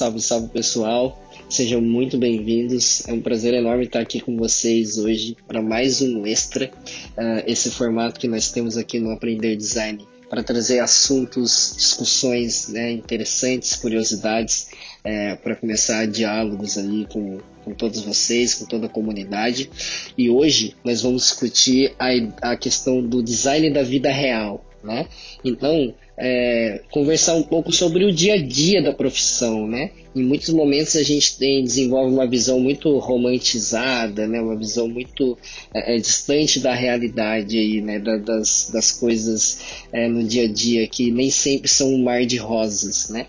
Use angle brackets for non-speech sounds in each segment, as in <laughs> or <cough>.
Salve, salve pessoal, sejam muito bem-vindos. É um prazer enorme estar aqui com vocês hoje para mais um extra. Uh, esse formato que nós temos aqui no Aprender Design para trazer assuntos, discussões né, interessantes, curiosidades, é, para começar diálogos aí com, com todos vocês, com toda a comunidade. E hoje nós vamos discutir a, a questão do design da vida real. Né? Então, é, conversar um pouco sobre o dia a dia da profissão, né? Em muitos momentos a gente tem, desenvolve uma visão muito romantizada, né? Uma visão muito é, distante da realidade aí, né? Da, das, das coisas é, no dia a dia que nem sempre são um mar de rosas, né?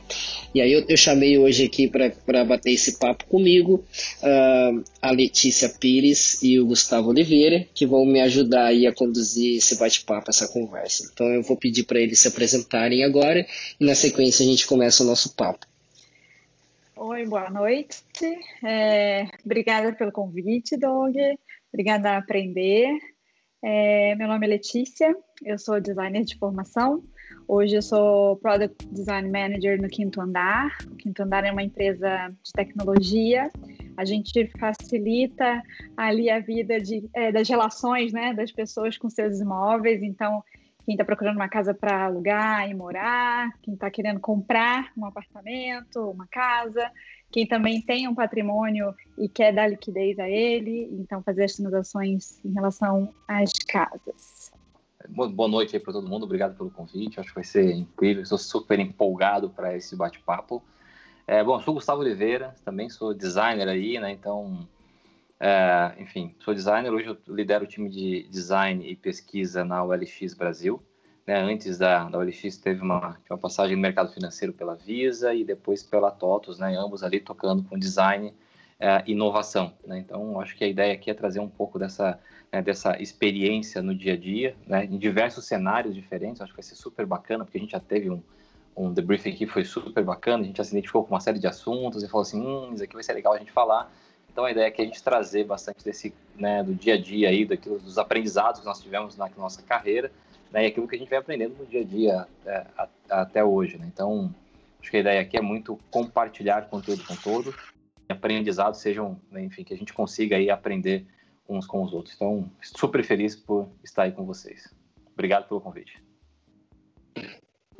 E aí eu, eu chamei hoje aqui para bater esse papo comigo uh, a Letícia Pires e o Gustavo Oliveira, que vão me ajudar aí a conduzir esse bate-papo, essa conversa. Então eu vou pedir para eles se apresentarem agora e na sequência a gente começa o nosso papo. Oi, boa noite. É, obrigada pelo convite, Doug. Obrigada a aprender. É, meu nome é Letícia, eu sou designer de formação. Hoje eu sou Product Design Manager no Quinto Andar. O Quinto Andar é uma empresa de tecnologia. A gente facilita ali a vida de, é, das relações né, das pessoas com seus imóveis. Então, quem está procurando uma casa para alugar e morar, quem está querendo comprar um apartamento, uma casa, quem também tem um patrimônio e quer dar liquidez a ele, então fazer as transações em relação às casas. Boa noite aí para todo mundo, obrigado pelo convite, acho que vai ser incrível, estou super empolgado para esse bate-papo. É, bom, sou Gustavo Oliveira, também sou designer aí, né, então, é, enfim, sou designer, hoje eu lidero o time de design e pesquisa na OLX Brasil, né, antes da, da OLX teve uma, uma passagem no mercado financeiro pela Visa e depois pela TOTOS, né, ambos ali tocando com design e inovação, né, então acho que a ideia aqui é trazer um pouco dessa né, dessa experiência no dia a dia, né, em diversos cenários diferentes. Acho que vai ser super bacana, porque a gente já teve um, um debriefing aqui, foi super bacana. A gente já se identificou com uma série de assuntos e falou assim: hum, isso aqui vai ser legal a gente falar. Então a ideia é que a gente trazer bastante desse, né, do dia a dia aí, daquilo, dos aprendizados que nós tivemos na nossa carreira, né, e aquilo que a gente vem aprendendo no dia a dia é, a, até hoje. Né? Então, acho que a ideia aqui é muito compartilhar conteúdo com todos, aprendizados sejam, né, enfim, que a gente consiga aí aprender uns com os outros. Então, super feliz por estar aí com vocês. Obrigado pelo convite.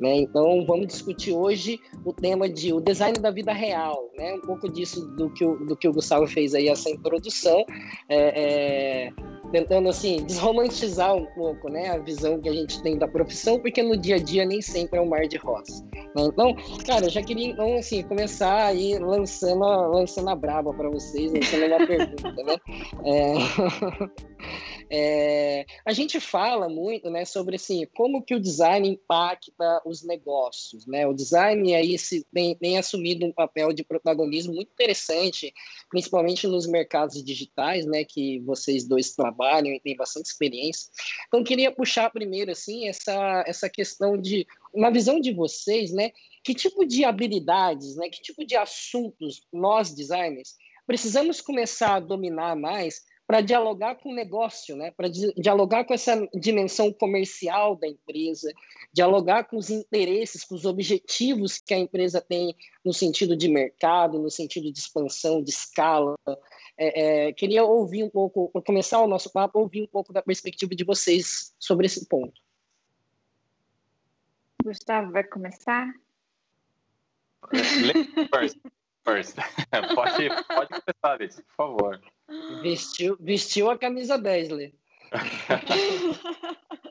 Né? Então, vamos discutir hoje o tema de o design da vida real, né? Um pouco disso do que o, do que o Gustavo fez aí, essa introdução, é, é, tentando, assim, <laughs> desromantizar um pouco, né? A visão que a gente tem da profissão, porque no dia a dia nem sempre é um mar de rosa. Né? Então, cara, eu já queria, então, assim, começar aí lançando, lançando a braba para vocês, lançando uma <laughs> pergunta, né? É... <laughs> É, a gente fala muito né, sobre assim, como que o design impacta os negócios. Né? O design aí se, tem, tem assumido um papel de protagonismo muito interessante, principalmente nos mercados digitais, né, que vocês dois trabalham e têm bastante experiência. Então, queria puxar primeiro assim, essa, essa questão de uma visão de vocês, né? Que tipo de habilidades, né? Que tipo de assuntos nós designers precisamos começar a dominar mais para dialogar com o negócio, né? para dialogar com essa dimensão comercial da empresa, dialogar com os interesses, com os objetivos que a empresa tem no sentido de mercado, no sentido de expansão, de escala. É, é, queria ouvir um pouco, para começar o nosso papo, ouvir um pouco da perspectiva de vocês sobre esse ponto. Gustavo, vai começar? First. First. <laughs> pode, pode começar, Letícia, por favor. Vestiu, vestiu a camisa 10, Lê. <laughs>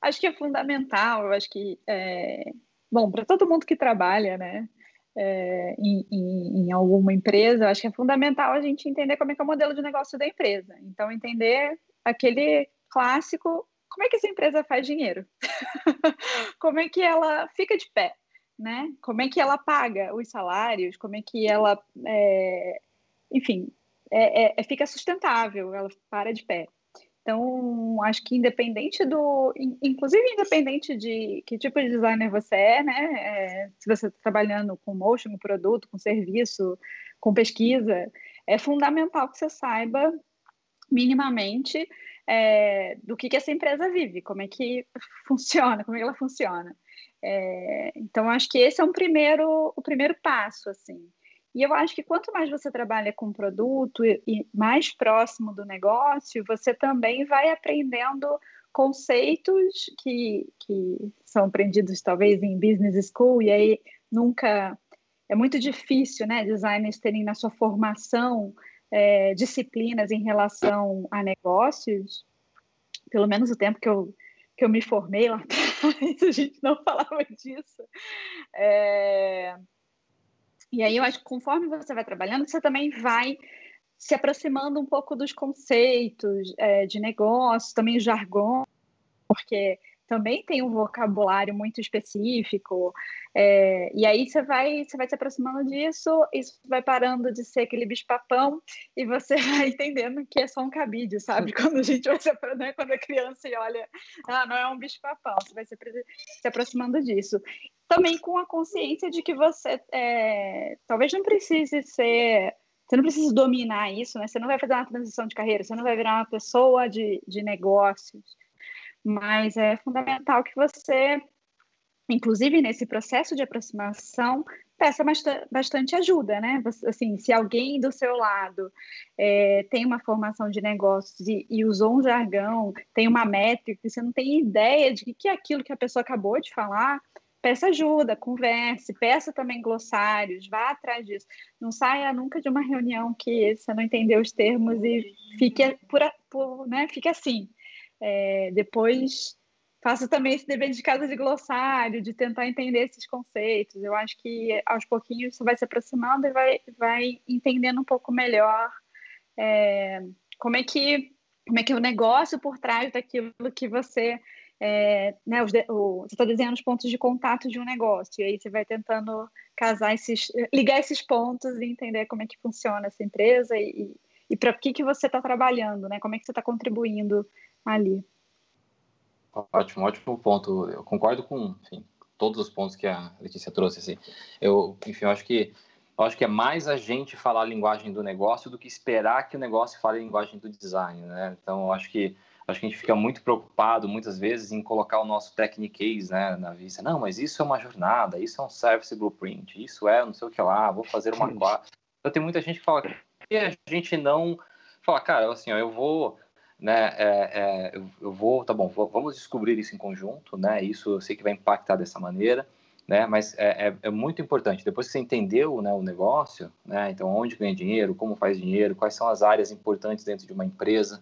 acho que é fundamental, eu acho que, é, bom, para todo mundo que trabalha, né, é, em, em, em, alguma empresa, acho que é fundamental a gente entender como é que é o modelo de negócio da empresa. Então, entender aquele clássico, como é que essa empresa faz dinheiro? <laughs> como é que ela fica de pé? Né? Como é que ela paga os salários? Como é que ela, é, enfim, é, é, é, fica sustentável, ela para de pé. Então, acho que independente do. Inclusive, independente de que tipo de designer você é, né? É, se você está trabalhando com motion, com produto, com serviço, com pesquisa, é fundamental que você saiba minimamente é, do que, que essa empresa vive, como é que <laughs> funciona, como é que ela funciona. É, então, acho que esse é um primeiro, o primeiro passo, assim. E eu acho que quanto mais você trabalha com produto e, mais próximo do negócio, você também vai aprendendo conceitos que, que são aprendidos talvez em business school e aí nunca é muito difícil, né, designers terem na sua formação é, disciplinas em relação a negócios, pelo menos o tempo que eu que eu me formei lá <laughs> atrás, a gente não falava disso. É... E aí eu acho que conforme você vai trabalhando, você também vai se aproximando um pouco dos conceitos é, de negócio, também o jargão, porque também tem um vocabulário muito específico, é, e aí você vai, você vai se aproximando disso, isso vai parando de ser aquele bicho-papão, e você <laughs> vai entendendo que é só um cabide, sabe? Quando a gente vai se né? quando é criança e olha, ah, não é um bicho-papão, você vai se, se aproximando disso. Também com a consciência de que você é, talvez não precise ser você não precisa dominar isso, né? Você não vai fazer uma transição de carreira, você não vai virar uma pessoa de, de negócios, mas é fundamental que você, inclusive nesse processo de aproximação, peça bastante ajuda, né? Assim, se alguém do seu lado é, tem uma formação de negócios e, e, usou um jargão, tem uma métrica, você não tem ideia de que é aquilo que a pessoa acabou de falar, peça ajuda, converse, peça também glossários, vá atrás disso. Não saia nunca de uma reunião que você não entendeu os termos e fique, por, por né, fique assim. É, depois faço também esse dever de casa de glossário, de tentar entender esses conceitos. Eu acho que aos pouquinhos você vai se aproximando e vai, vai entendendo um pouco melhor é, como é que como é que é o negócio por trás daquilo que você é, né, os, o, você está desenhando os pontos de contato de um negócio e aí você vai tentando casar esses, ligar esses pontos e entender como é que funciona essa empresa e, e para que que você está trabalhando, né? Como é que você está contribuindo ali. Ótimo, ótimo ponto. Eu concordo com enfim, todos os pontos que a Letícia trouxe. Assim. Eu, enfim, eu acho que eu acho que é mais a gente falar a linguagem do negócio do que esperar que o negócio fale a linguagem do design, né? Então, eu acho que acho que a gente fica muito preocupado muitas vezes em colocar o nosso technique case né, na vista. Não, mas isso é uma jornada, isso é um service blueprint, isso é não sei o que lá, vou fazer uma Então tem muita gente que fala que a gente não fala, cara, assim, ó, eu vou né, é, é, eu, eu, vou, tá bom, vamos descobrir isso em conjunto, né, isso eu sei que vai impactar dessa maneira, né, mas é, é, é muito importante, depois que você entendeu, né, o negócio, né, então onde ganha dinheiro, como faz dinheiro, quais são as áreas importantes dentro de uma empresa,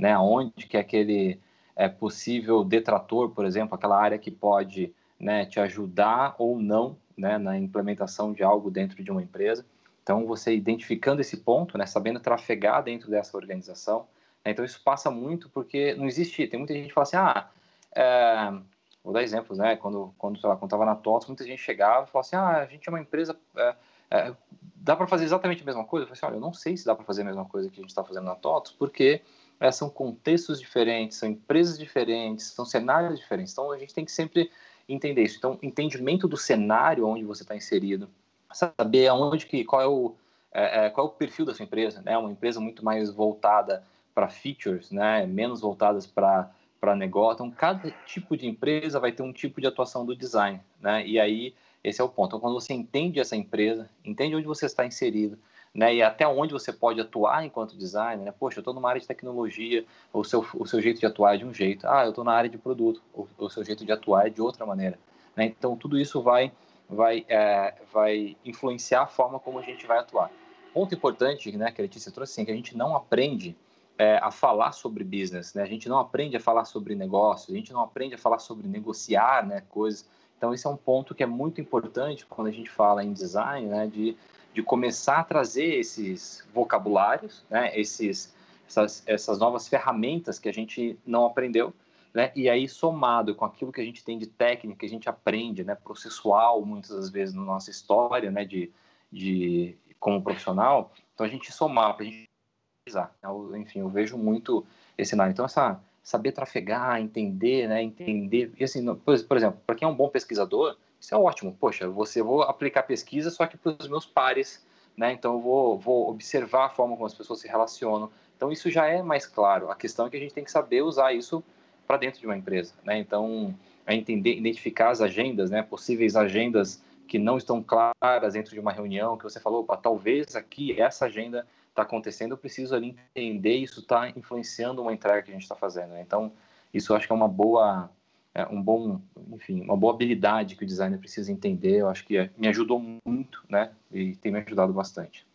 né, onde que aquele é, possível detrator, por exemplo, aquela área que pode, né, te ajudar ou não, né, na implementação de algo dentro de uma empresa, então você identificando esse ponto, né, sabendo trafegar dentro dessa organização, né? Então isso passa muito porque não existe. Tem muita gente que fala assim, ah, é, vou dar exemplos, né? Quando quando sei lá, quando estava na TOTS, muita gente chegava e falava assim, ah, a gente é uma empresa, é, é, dá para fazer exatamente a mesma coisa? Eu falei assim, olha, eu não sei se dá para fazer a mesma coisa que a gente está fazendo na TOTS, porque é, são contextos diferentes, são empresas diferentes, são cenários diferentes. Então a gente tem que sempre entender isso. Então entendimento do cenário onde você está inserido, saber aonde que qual é o é, é, qual é o perfil da sua empresa, né? Uma empresa muito mais voltada para features, né, menos voltadas para para negócio. Então, cada tipo de empresa vai ter um tipo de atuação do design, né? E aí esse é o ponto. Então, quando você entende essa empresa, entende onde você está inserido, né? E até onde você pode atuar enquanto designer, né? Poxa, eu estou numa área de tecnologia, o seu o seu jeito de atuar é de um jeito. Ah, eu estou na área de produto, o, o, seu jeito de atuar é de outra maneira, né? Então, tudo isso vai vai é, vai influenciar a forma como a gente vai atuar. Ponto importante, né? Que a Letícia trouxe, assim, que a gente não aprende é, a falar sobre business, né? A gente não aprende a falar sobre negócios, a gente não aprende a falar sobre negociar, né? Coisas. Então, esse é um ponto que é muito importante quando a gente fala em design, né? De, de começar a trazer esses vocabulários, né? Esses, essas, essas novas ferramentas que a gente não aprendeu, né? E aí, somado com aquilo que a gente tem de técnica, que a gente aprende, né? Processual, muitas das vezes, na nossa história, né? De, de como profissional, então a gente somar, a gente eu, enfim, eu vejo muito esse cenário. Então, essa saber trafegar, entender, né, entender, e assim, por exemplo, para quem é um bom pesquisador, isso é ótimo. Poxa, você vou aplicar pesquisa só que para os meus pares, né? Então eu vou, vou observar a forma como as pessoas se relacionam. Então isso já é mais claro. A questão é que a gente tem que saber usar isso para dentro de uma empresa, né? Então, a entender, identificar as agendas, né? Possíveis agendas que não estão claras dentro de uma reunião, que você falou, talvez aqui essa agenda está acontecendo, eu preciso ali entender isso está influenciando uma entrega que a gente está fazendo. Né? Então, isso eu acho que é uma boa, é, um bom, enfim, uma boa habilidade que o designer precisa entender. Eu acho que é, me ajudou muito, né? E tem me ajudado bastante.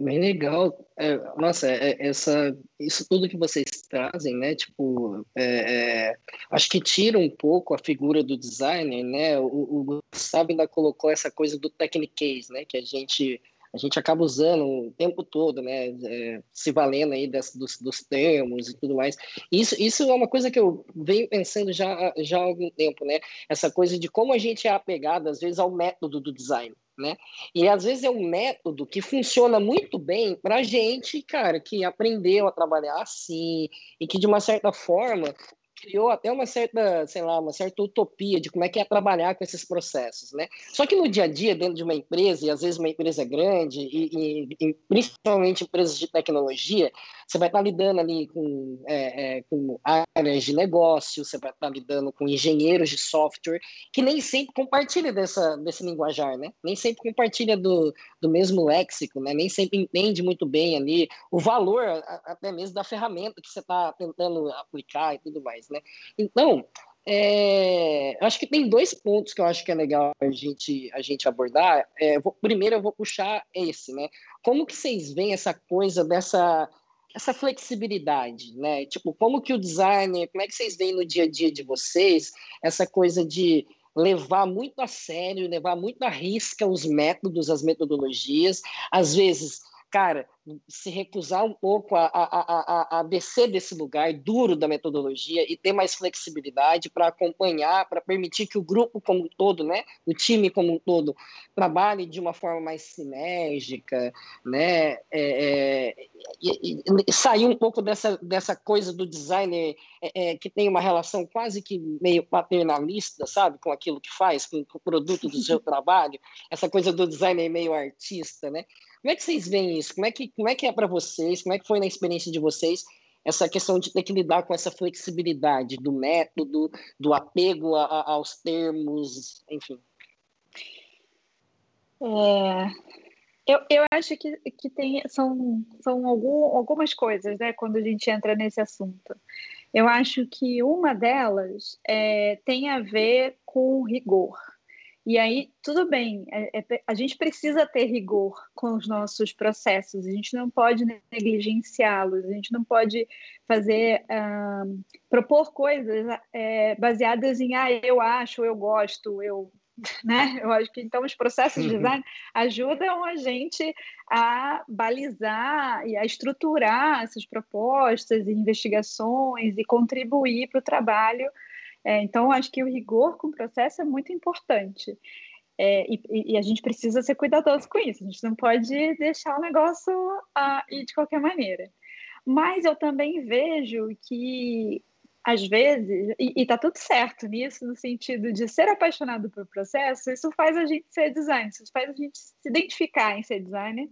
Bem legal. É, nossa, é, é, essa, isso tudo que vocês trazem, né? Tipo, é, é, acho que tira um pouco a figura do designer, né? O, o Gustavo ainda colocou essa coisa do technique, né? Que a gente a gente acaba usando o tempo todo, né, é, se valendo aí das, dos, dos, termos e tudo mais. Isso, isso é uma coisa que eu venho pensando já, já há algum tempo, né, essa coisa de como a gente é apegado, às vezes, ao método do design. Né? E às vezes é um método que funciona muito bem para gente, cara, que aprendeu a trabalhar assim e que de uma certa forma criou até uma certa, sei lá, uma certa utopia de como é que é trabalhar com esses processos, né? Só que no dia a dia, dentro de uma empresa, e às vezes uma empresa grande, e, e, e principalmente empresas de tecnologia, você vai estar lidando ali com, é, é, com áreas de negócio, você vai estar lidando com engenheiros de software, que nem sempre compartilha dessa, desse linguajar, né? Nem sempre compartilha do, do mesmo léxico, né? Nem sempre entende muito bem ali o valor até mesmo da ferramenta que você está tentando aplicar e tudo mais, né? Então, é, acho que tem dois pontos que eu acho que é legal a gente, a gente abordar. É, vou, primeiro, eu vou puxar esse, né? Como que vocês veem essa coisa dessa essa flexibilidade, né? Tipo, como que o designer, como é que vocês veem no dia a dia de vocês essa coisa de levar muito a sério, levar muito a risca os métodos, as metodologias, às vezes cara, se recusar um pouco a, a, a, a descer desse lugar duro da metodologia e ter mais flexibilidade para acompanhar, para permitir que o grupo como um todo, né, o time como um todo, trabalhe de uma forma mais sinérgica, né, é, é, e, e, sair um pouco dessa, dessa coisa do designer é, é, que tem uma relação quase que meio paternalista, sabe, com aquilo que faz, com, com o produto do seu <laughs> trabalho, essa coisa do designer meio artista, né, como é que vocês veem isso? Como é que, como é, que é para vocês? Como é que foi na experiência de vocês essa questão de ter que lidar com essa flexibilidade do método, do apego a, a, aos termos, enfim? É, eu, eu acho que, que tem, são, são algum, algumas coisas né, quando a gente entra nesse assunto. Eu acho que uma delas é, tem a ver com rigor. E aí, tudo bem, é, é, a gente precisa ter rigor com os nossos processos, a gente não pode negligenciá-los, a gente não pode fazer, uh, propor coisas é, baseadas em, ah, eu acho, eu gosto, eu. <laughs> Né? Eu acho que então os processos de uhum. design ajudam a gente a balizar e a estruturar essas propostas e investigações e contribuir para o trabalho é, então, acho que o rigor com o processo é muito importante. É, e, e, a gente precisa ser cuidadoso com isso. A gente não pode deixar o negócio uh, ir de qualquer maneira. Mas eu também vejo que, às vezes, e está tudo certo nisso, no sentido de ser apaixonado pelo processo, isso faz a gente ser designer, isso faz a gente se identificar em ser designer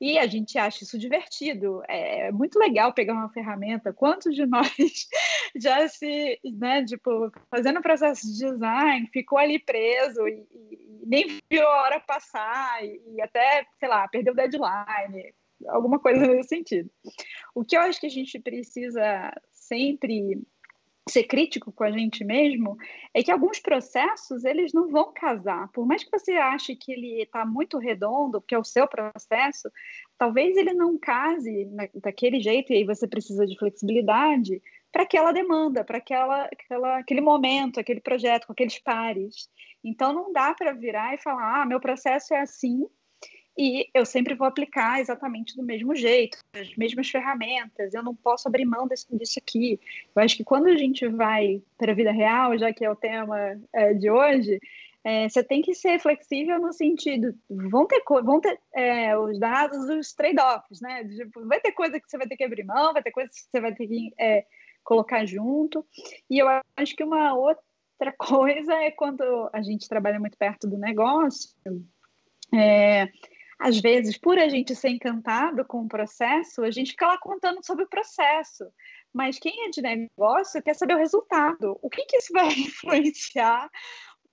e a gente acha isso divertido. É muito legal pegar uma ferramenta. Quantos de nós <laughs> já se, né, tipo, fazendo processo de design, ficou ali preso e, e nem viu a hora passar e, e até, sei lá, perdeu o deadline, alguma coisa nesse sentido. O que eu acho que a gente precisa sempre ser crítico com a gente mesmo é que alguns processos eles não vão casar. Por mais que você ache que ele está muito redondo, que é o seu processo, talvez ele não case daquele jeito e aí você precisa de flexibilidade para aquela demanda, para aquela, aquela, aquele momento, aquele projeto, com aqueles pares. Então não dá para virar e falar, ah, meu processo é assim e eu sempre vou aplicar exatamente do mesmo jeito, as mesmas ferramentas, eu não posso abrir mão desse, disso aqui. Eu acho que quando a gente vai para a vida real, já que é o tema é, de hoje, é, você tem que ser flexível no sentido, vão ter, vão ter é, os dados dos trade-offs, né? Tipo, vai ter coisa que você vai ter que abrir mão, vai ter coisa que você vai ter que é, colocar junto. E eu acho que uma outra <laughs> coisa é quando a gente trabalha muito perto do negócio, é, às vezes, por a gente ser encantado com o processo, a gente fica lá contando sobre o processo. mas quem é de negócio quer saber o resultado. O que, que isso vai <laughs> influenciar?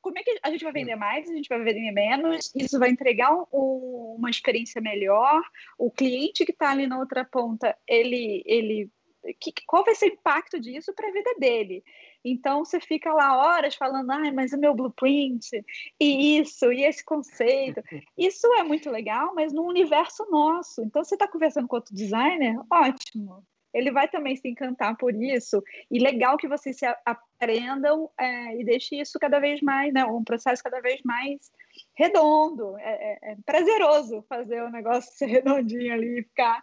Como é que a gente vai vender mais? A gente vai vender menos? Isso vai entregar um, uma experiência melhor? O cliente que está ali na outra ponta, ele, ele que, qual vai ser o impacto disso para a vida dele? Então você fica lá horas falando, ah, mas o meu blueprint, e isso, e esse conceito. <laughs> Isso é muito legal, mas no universo nosso. Então você está conversando com outro designer, ótimo ele vai também se encantar por isso. E legal que vocês se aprendam é, e deixe isso cada vez mais, né, um processo cada vez mais redondo. É, é, é prazeroso fazer o negócio <laughs> ser redondinho ali e ficar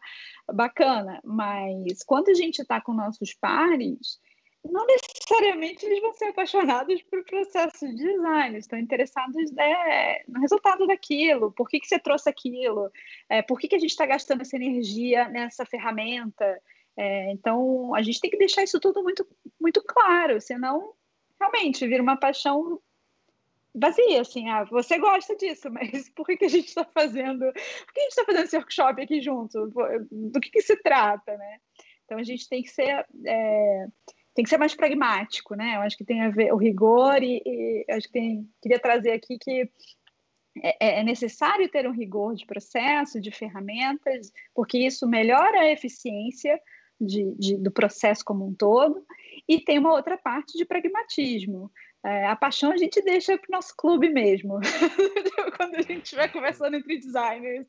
bacana. Mas quando a gente está com nossos pares, não necessariamente eles vão ser apaixonados por processo de design, estão interessados né, no resultado daquilo, por que, que você trouxe aquilo, é, por que, que a gente está gastando essa energia nessa ferramenta. É, então, a gente tem que deixar isso tudo muito, muito claro, senão realmente vira uma paixão vazia, assim, ah, você gosta disso, <laughs> mas por que, que a gente está fazendo, por que a gente está fazendo esse workshop aqui junto? Do que, que se trata, né? Então, a gente tem que ser... É, tem que ser mais pragmático, né? Eu acho que tem a ver o rigor e, e acho que tem, queria trazer aqui que é, é, necessário ter um rigor de processo, de ferramentas, porque isso melhora a eficiência de, de, do processo como um todo, e tem uma outra parte de pragmatismo. É, a paixão a gente deixa para o nosso clube mesmo, <laughs> quando a gente estiver conversando entre designers.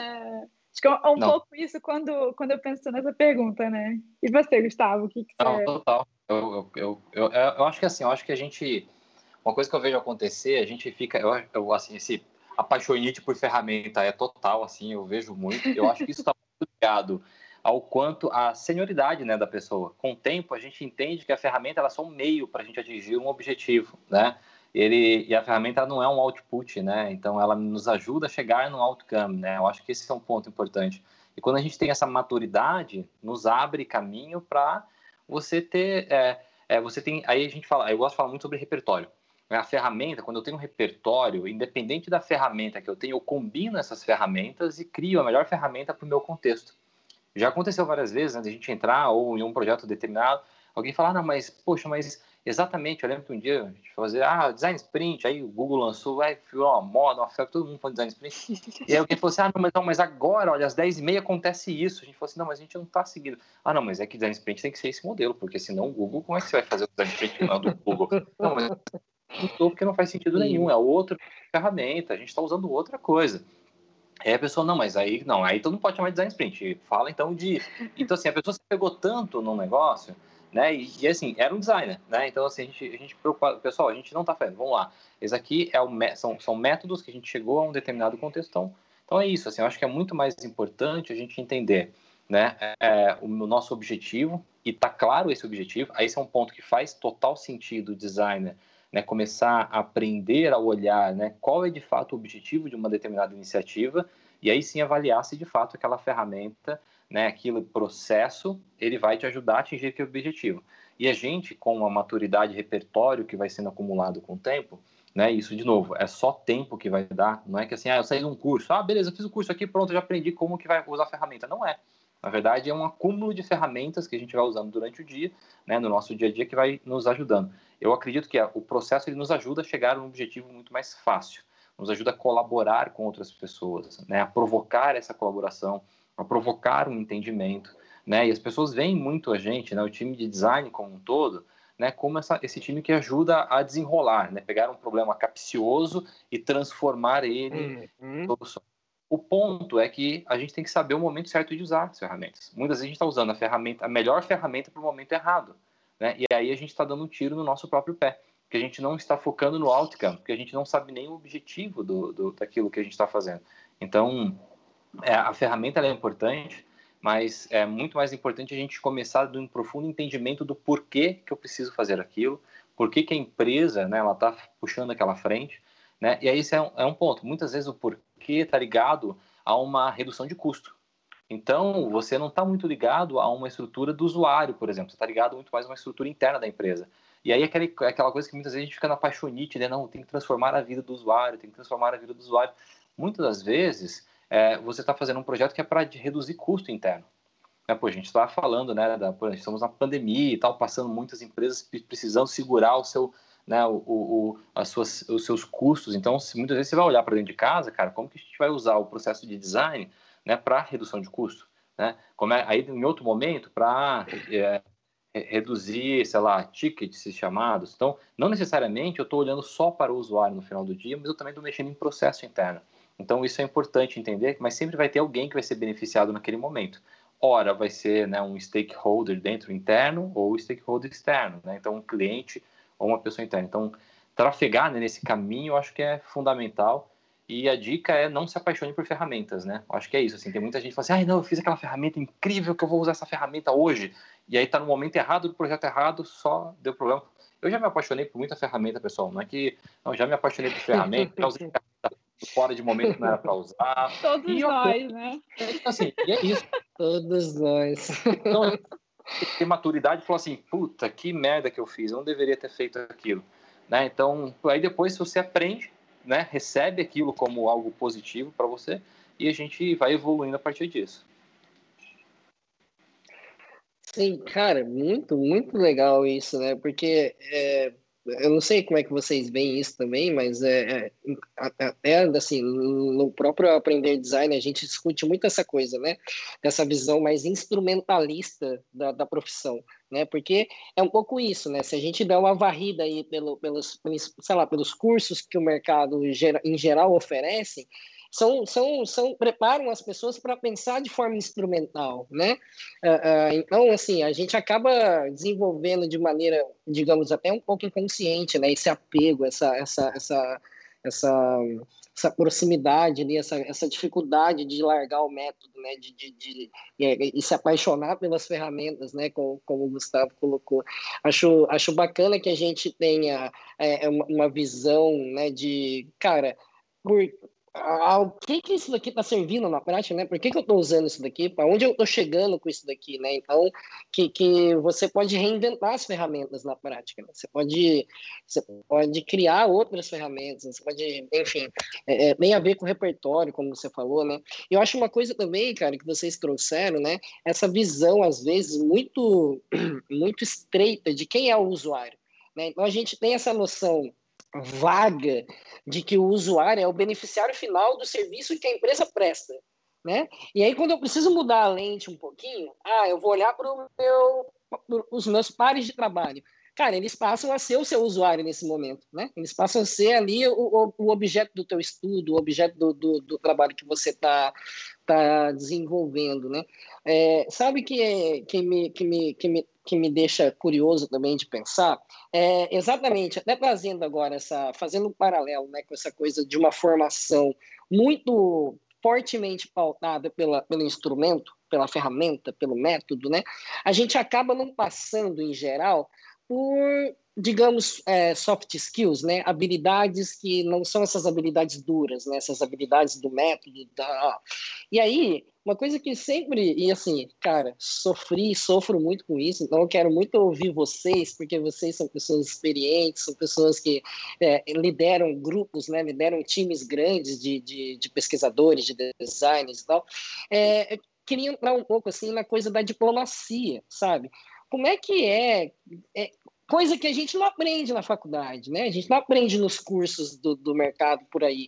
É, acho que é um Não. pouco isso quando, quando eu penso nessa pergunta, né? E você, Gustavo, o que, que Não, total. Eu, eu, eu, eu, eu acho que assim, eu acho que a gente. Uma coisa que eu vejo acontecer, a gente fica. Eu, eu assim, esse apaixonite por ferramenta é total, assim, eu vejo muito. Eu acho que isso está muito ligado ao quanto a senioridade né, da pessoa. Com o tempo, a gente entende que a ferramenta ela é só um meio para a gente atingir um objetivo, né? Ele, e a ferramenta não é um output, né? Então, ela nos ajuda a chegar no outcome, né? Eu acho que esse é um ponto importante. E quando a gente tem essa maturidade, nos abre caminho para você ter... É, é, você tem... Aí a gente fala... Eu gosto de falar muito sobre repertório. A ferramenta, quando eu tenho um repertório, independente da ferramenta que eu tenho, eu combino essas ferramentas e crio a melhor ferramenta para o meu contexto. Já aconteceu várias vezes, antes né, de a gente entrar ou em um projeto determinado, alguém falar, ah, não, mas, poxa, mas exatamente, eu lembro que um dia a gente fazer, ah, design sprint, aí o Google lançou, aí virou uma moda, uma febre, todo mundo falando design sprint. <laughs> e aí alguém falou assim, ah, não, mas, não, mas agora, olha, às 10h30 acontece isso. A gente falou assim, não, mas a gente não está seguindo. Ah, não, mas é que design sprint tem que ser esse modelo, porque senão o Google, como é que você vai fazer o design sprint não do Google? Não, mas não porque não faz sentido nenhum, é outra ferramenta, a gente está usando outra coisa. Aí a pessoa, não, mas aí não, aí tu não pode chamar de design sprint. Fala então de. Então, assim, a pessoa se pegou tanto no negócio, né? E, e, assim, era um designer, né? Então, assim, a gente, a gente pessoal, a gente não tá fazendo, vamos lá. Esse aqui é o, são, são métodos que a gente chegou a um determinado contexto. Então, então é isso, assim, eu acho que é muito mais importante a gente entender, né? É, o nosso objetivo, e tá claro esse objetivo, aí esse é um ponto que faz total sentido o designer né, começar a aprender a olhar né, qual é de fato o objetivo de uma determinada iniciativa e aí sim avaliar se de fato aquela ferramenta, né, aquele processo, ele vai te ajudar a atingir aquele objetivo. E a gente, com a maturidade e repertório que vai sendo acumulado com o tempo, né, isso de novo, é só tempo que vai dar, não é que assim, ah, eu saí de um curso, ah, beleza, fiz o curso aqui, pronto, já aprendi como que vai usar a ferramenta. Não é. Na verdade, é um acúmulo de ferramentas que a gente vai usando durante o dia, né, no nosso dia a dia, que vai nos ajudando. Eu acredito que o processo ele nos ajuda a chegar a um objetivo muito mais fácil, nos ajuda a colaborar com outras pessoas, né, a provocar essa colaboração, a provocar um entendimento, né, e as pessoas veem muito a gente, né, o time de design como um todo, né, como essa, esse time que ajuda a desenrolar, né, pegar um problema capcioso e transformar ele uhum. em solução. O ponto é que a gente tem que saber o momento certo de usar as ferramentas. Muitas vezes a gente está usando a ferramenta, a melhor ferramenta para o momento errado. Né? E aí a gente está dando um tiro no nosso próprio pé, porque a gente não está focando no outcome, porque a gente não sabe nem o objetivo do, do daquilo que a gente está fazendo. Então, é, a ferramenta é importante, mas é muito mais importante a gente começar de um profundo entendimento do porquê que eu preciso fazer aquilo, porquê que a empresa né, ela está puxando aquela frente, né? E aí esse é um, é um ponto. Muitas vezes o porquê está ligado a uma redução de custo. Então, você não está muito ligado a uma estrutura do usuário, por exemplo. Você está ligado muito mais a uma estrutura interna da empresa. E aí, aquele, aquela coisa que muitas vezes a gente fica na paixonite, né? Não, tem que transformar a vida do usuário, tem que transformar a vida do usuário. Muitas das vezes, é, você está fazendo um projeto que é para reduzir custo interno. né, pô, a gente estava falando, né, da, pô, estamos na pandemia e tal, passando muitas empresas precisando segurar o seu, né, o, o, as suas, os seus custos. Então, se, muitas vezes você vai olhar para dentro de casa, cara, como que a gente vai usar o processo de design, né, para redução de custo, né? Como é, aí em outro momento para é, reduzir, sei lá, tickets chamados. Então, não necessariamente eu estou olhando só para o usuário no final do dia, mas eu também estou mexendo em processo interno. Então, isso é importante entender, mas sempre vai ter alguém que vai ser beneficiado naquele momento. Ora, vai ser né, um stakeholder dentro interno ou stakeholder externo, né? então um cliente ou uma pessoa interna. Então, trafegar né, nesse caminho eu acho que é fundamental. E a dica é não se apaixone por ferramentas, né? Eu acho que é isso, assim, tem muita gente que fala assim, ah, não, eu fiz aquela ferramenta incrível que eu vou usar essa ferramenta hoje. E aí está no momento errado do projeto errado, só deu problema. Eu já me apaixonei por muita ferramenta, pessoal. Não é que. Não, já me apaixonei por ferramenta, já usei <laughs> fora de momento não era para usar. <laughs> Todos e nós, eu, né? Assim, e é isso. Todos nós. Então, ter maturidade e falar assim, puta, que merda que eu fiz, eu não deveria ter feito aquilo. Né? Então, aí depois você aprende, né? recebe aquilo como algo positivo para você e a gente vai evoluindo a partir disso. Sim, cara, muito, muito legal isso, né? Porque é, eu não sei como é que vocês veem isso também, mas é, é até assim, no próprio aprender design a gente discute muito essa coisa, né? Dessa visão mais instrumentalista da, da profissão, né? Porque é um pouco isso, né? Se a gente der uma varrida aí pelo, pelos, sei lá, pelos cursos que o mercado em geral oferece, são, são, são preparam as pessoas para pensar de forma instrumental, né? Uh, uh, então, assim, a gente acaba desenvolvendo de maneira, digamos, até um pouco inconsciente, né? Esse apego, essa, essa, essa, essa, essa proximidade, né? essa, essa dificuldade de largar o método, né? De, de, de, de e se apaixonar pelas ferramentas, né? Como, como o Gustavo colocou. Acho, acho bacana que a gente tenha é, uma, uma visão, né? De, cara, por, ao que que isso daqui está servindo na prática, né? Por que, que eu estou usando isso daqui? Para onde eu estou chegando com isso daqui, né? Então, que, que você pode reinventar as ferramentas na prática. Né? Você pode você pode criar outras ferramentas. Você pode, enfim, é, é, tem a ver com o repertório, como você falou, né? Eu acho uma coisa também, cara, que vocês trouxeram, né? Essa visão às vezes muito <clears throat> muito estreita de quem é o usuário. Né? Então a gente tem essa noção vaga de que o usuário é o beneficiário final do serviço que a empresa presta. Né? E aí, quando eu preciso mudar a lente um pouquinho, ah, eu vou olhar para meu, os meus pares de trabalho. Cara, eles passam a ser o seu usuário nesse momento, né? Eles passam a ser ali o, o objeto do teu estudo, o objeto do, do, do trabalho que você está tá desenvolvendo, né? É, sabe que, que, me, que, me, que, me, que me deixa curioso também de pensar? É exatamente, até trazendo agora essa, fazendo um paralelo né, com essa coisa de uma formação muito fortemente pautada pela, pelo instrumento, pela ferramenta, pelo método, né? A gente acaba não passando, em geral, por digamos, é, soft skills, né? Habilidades que não são essas habilidades duras, né? Essas habilidades do método. Da... E aí, uma coisa que sempre, e assim, cara, sofri, sofro muito com isso, então eu quero muito ouvir vocês, porque vocês são pessoas experientes, são pessoas que é, lideram grupos, né? Lideram times grandes de, de, de pesquisadores, de designers e tal. É, queria entrar um pouco, assim, na coisa da diplomacia, sabe? Como é que é, é coisa que a gente não aprende na faculdade, né? A gente não aprende nos cursos do, do mercado por aí.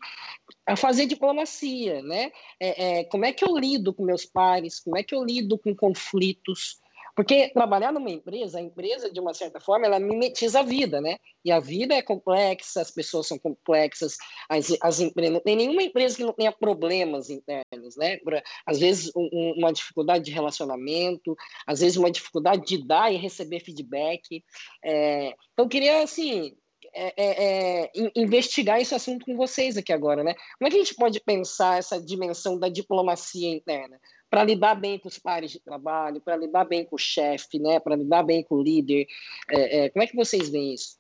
A fazer diplomacia, né? É, é, como é que eu lido com meus pares? Como é que eu lido com conflitos? Porque trabalhar numa empresa, a empresa, de uma certa forma, ela mimetiza a vida, né? E a vida é complexa, as pessoas são complexas, as, as empresas, não tem nenhuma empresa que não tenha problemas internos, né? Às vezes um, uma dificuldade de relacionamento, às vezes uma dificuldade de dar e receber feedback. É, então, eu queria, assim, é, é, é investigar esse assunto com vocês aqui agora, né? Como é que a gente pode pensar essa dimensão da diplomacia interna? Para lidar bem com os pares de trabalho, para lidar bem com o chefe, né? para lidar bem com o líder. É, é, como é que vocês veem isso?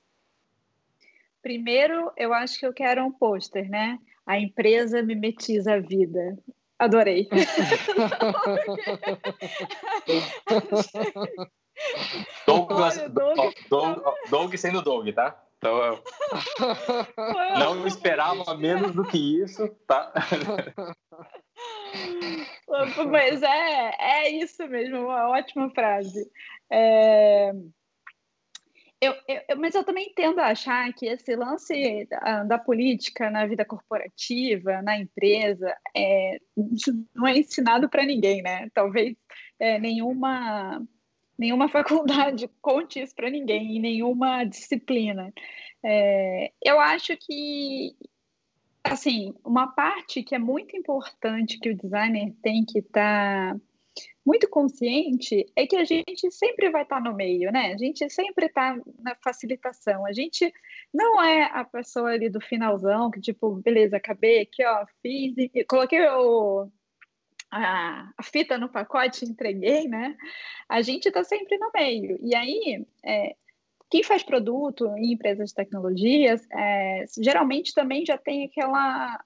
Primeiro, eu acho que eu quero um pôster, né? A empresa mimetiza a vida. Adorei. <laughs> Douglas, Doug, Doug, Doug sendo Doug, tá? Então, eu <laughs> não esperava menos do que isso, tá? <laughs> Mas é, é isso mesmo, uma ótima frase. É... Eu, eu, mas eu também tendo a achar que esse lance da, da, política na vida corporativa, na empresa, é, não é ensinado para ninguém, né? Talvez é, nenhuma, nenhuma <laughs> faculdade conte isso para ninguém, em nenhuma disciplina. É, eu acho que, assim, uma parte que é muito importante que o designer tem que estar. Tá muito consciente é que a gente sempre vai estar no meio, né? A gente sempre está na facilitação. A gente não é a pessoa ali do finalzão que, tipo, beleza, acabei aqui, ó, fiz, e coloquei o, a, a, fita no pacote, entreguei, né? A gente está sempre no meio. E aí, é, quem faz produto em empresas de tecnologias, é, geralmente também já tem aquela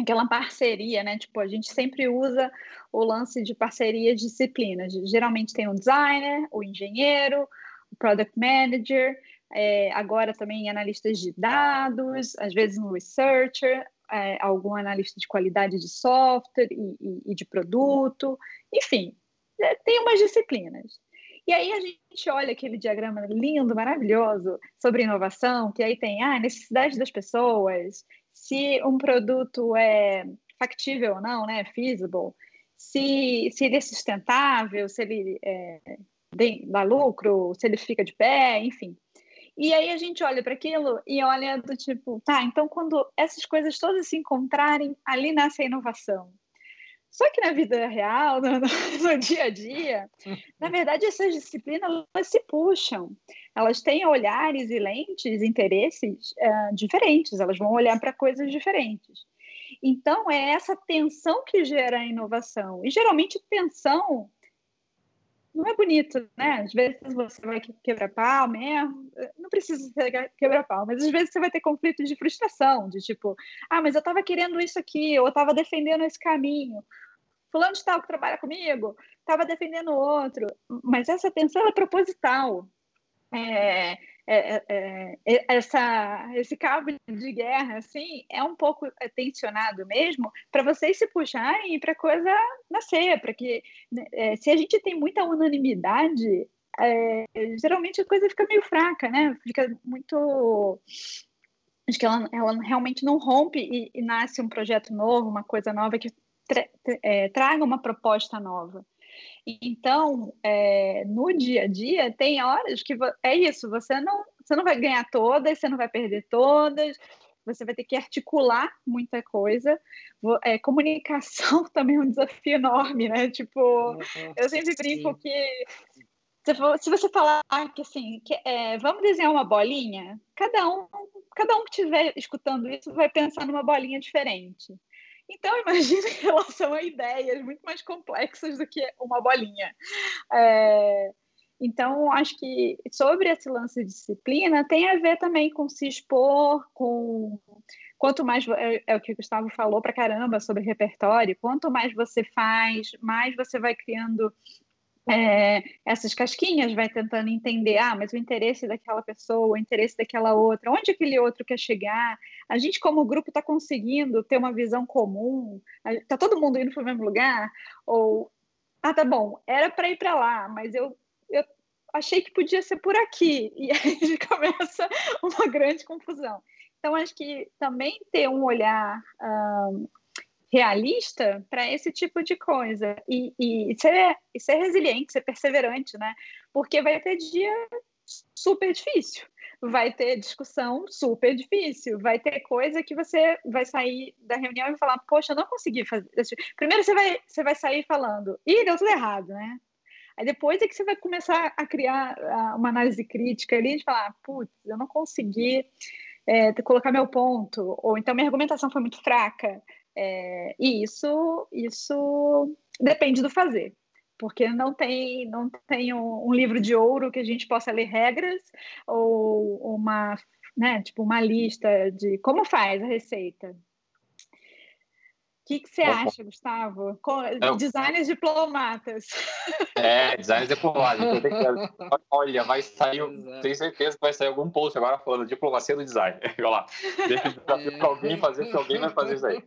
aquela parceria, né? Tipo, a gente sempre usa o lance de parceria de disciplinas. Geralmente tem um designer, o engenheiro, o product manager, é, agora também analistas de dados, às vezes um researcher, é, algum analista de qualidade de software e, e, e de produto, enfim, é, tem umas disciplinas. E aí a gente olha aquele diagrama lindo, maravilhoso sobre inovação, que aí tem ah, a necessidade das pessoas, se um produto é factível ou não, né, feasible, se, se ele é sustentável, se ele é, dá lucro, se ele fica de pé, enfim. E aí a gente olha para aquilo e olha do tipo, tá, então quando essas coisas todas se encontrarem, ali nasce a inovação. Só que na vida real, <laughs> no, no, dia a dia, na verdade, essas disciplinas elas se puxam. Elas têm olhares e lentes, interesses uh, diferentes, elas vão olhar para coisas diferentes. Então, é essa tensão que gera a inovação. E geralmente, tensão não é bonito, né? Às vezes você vai quebrar pau mesmo, não precisa quebrar pau, mas às vezes você vai ter conflitos de frustração, de tipo, ah, mas eu estava querendo isso aqui, eu estava defendendo esse caminho. Fulano de tal que trabalha comigo estava defendendo outro, mas essa tensão é proposital. É, é, é, é, essa, esse cabo de guerra assim é um pouco tensionado mesmo para vocês se puxarem e para a coisa nascer, para que né, é, se a gente tem muita unanimidade, é, geralmente a coisa fica meio fraca, né? Fica muito acho que ela, ela realmente não rompe e, e, nasce um projeto novo, uma coisa nova que tra, é, traga uma proposta nova. Então, é, no dia a dia, tem horas que é isso, você não, você não vai ganhar todas, você não vai perder todas, você vai ter que articular muita coisa. É, comunicação <laughs> também é um desafio enorme, né? Tipo, eu sempre brinco Sim. que se você falar que assim, que, é, vamos desenhar uma bolinha, cada um, cada um que estiver escutando isso vai pensar numa bolinha diferente. Então, <laughs> imagina em relação a ideias muito mais complexas do que uma bolinha. É, então, acho que sobre esse lance de disciplina tem a ver também com se expor, com quanto mais é, é o que o Gustavo falou para caramba sobre repertório, quanto mais você faz, mais você vai criando é, essas casquinhas, vai tentando entender, ah, mas o interesse daquela pessoa, o interesse daquela outra, onde aquele outro quer chegar. A gente, como grupo, está conseguindo ter uma visão comum, está todo mundo indo para o mesmo lugar, ou, ah, tá bom, era para ir para lá, mas eu, eu achei que podia ser por aqui, e <laughs> aí começa uma grande confusão. Então, acho que também ter um olhar um, realista para esse tipo de coisa e, e, ser, e ser resiliente, ser perseverante, né? Porque vai ter dia super difícil, vai ter discussão super difícil, vai ter coisa que você vai sair da reunião e falar, poxa, eu não consegui fazer. Primeiro você vai, você vai sair falando, ih, deu tudo errado, né? Aí depois é que você vai começar a criar uma análise crítica ali de falar, putz, eu não consegui é, colocar meu ponto, ou então minha argumentação foi muito fraca. É, e isso, isso depende do fazer, porque não tem, não tem um, um, livro de ouro que a gente possa ler regras ou uma, né, tipo uma lista de como faz a receita. O que, você acha, Gustavo? <laughs> É, designers diplomatas. É, designers diplomatas. Olha, vai sair, tenho certeza que vai sair algum post agora falando diplomacia do design. <laughs> Olha lá, deixa para alguém fazer, que alguém vai fazer isso aí.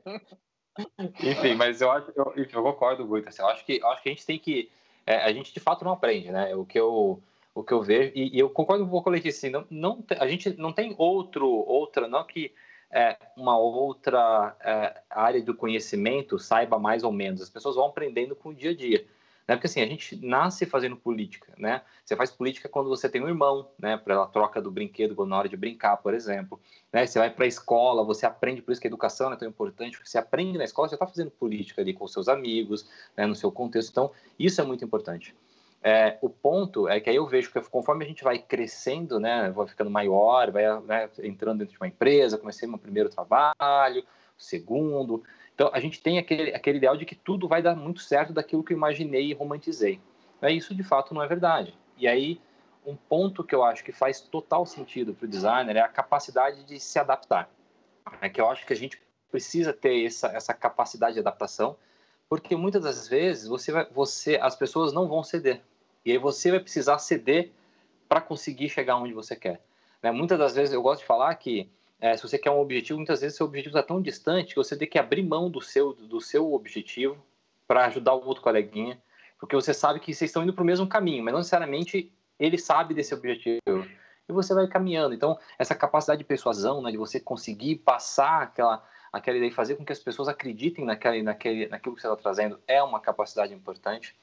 Enfim, mas eu acho, eu, eu concordo muito. Assim, eu acho que, eu acho que a gente tem que, é, a gente de fato não aprende, né? O que eu, o que eu vejo e, e eu concordo um pouco com o Letícia, assim, não, não, a gente não tem outro, outra, não que é, uma outra é, área do conhecimento saiba mais ou menos. As pessoas vão aprendendo com o dia a dia. Né? Porque assim, a gente nasce fazendo política, né? Você faz política quando você tem um irmão, né? Para a troca do brinquedo na hora de brincar, por exemplo. Né? Você vai para a escola, você aprende, por isso que a educação é tão importante, porque você aprende na escola, você está fazendo política ali com seus amigos, né? no seu contexto. Então, isso é muito importante. É, o ponto é que aí eu vejo que conforme a gente vai crescendo, né, vai ficando maior, vai né, entrando dentro de uma empresa, comecei meu primeiro trabalho, segundo. Então a gente tem aquele, aquele ideal de que tudo vai dar muito certo daquilo que eu imaginei e romantizei. É isso de fato não é verdade. E aí um ponto que eu acho que faz total sentido para o designer é a capacidade de se adaptar. É que eu acho que a gente precisa ter essa, essa capacidade de adaptação, porque muitas das vezes você vai, você, as pessoas não vão ceder. E aí você vai precisar ceder para conseguir chegar onde você quer. Né? Muitas das vezes eu gosto de falar que é, se você quer um objetivo, muitas vezes seu objetivo está tão distante que você tem que abrir mão do seu, do seu objetivo para ajudar o outro coleguinha, porque você sabe que vocês estão indo para o mesmo caminho, mas não necessariamente ele sabe desse objetivo. E você vai caminhando. Então, essa capacidade de persuasão, né, de você conseguir passar aquela, aquela ideia e fazer com que as pessoas acreditem naquela, naquele, naquilo que você está trazendo, é uma capacidade importante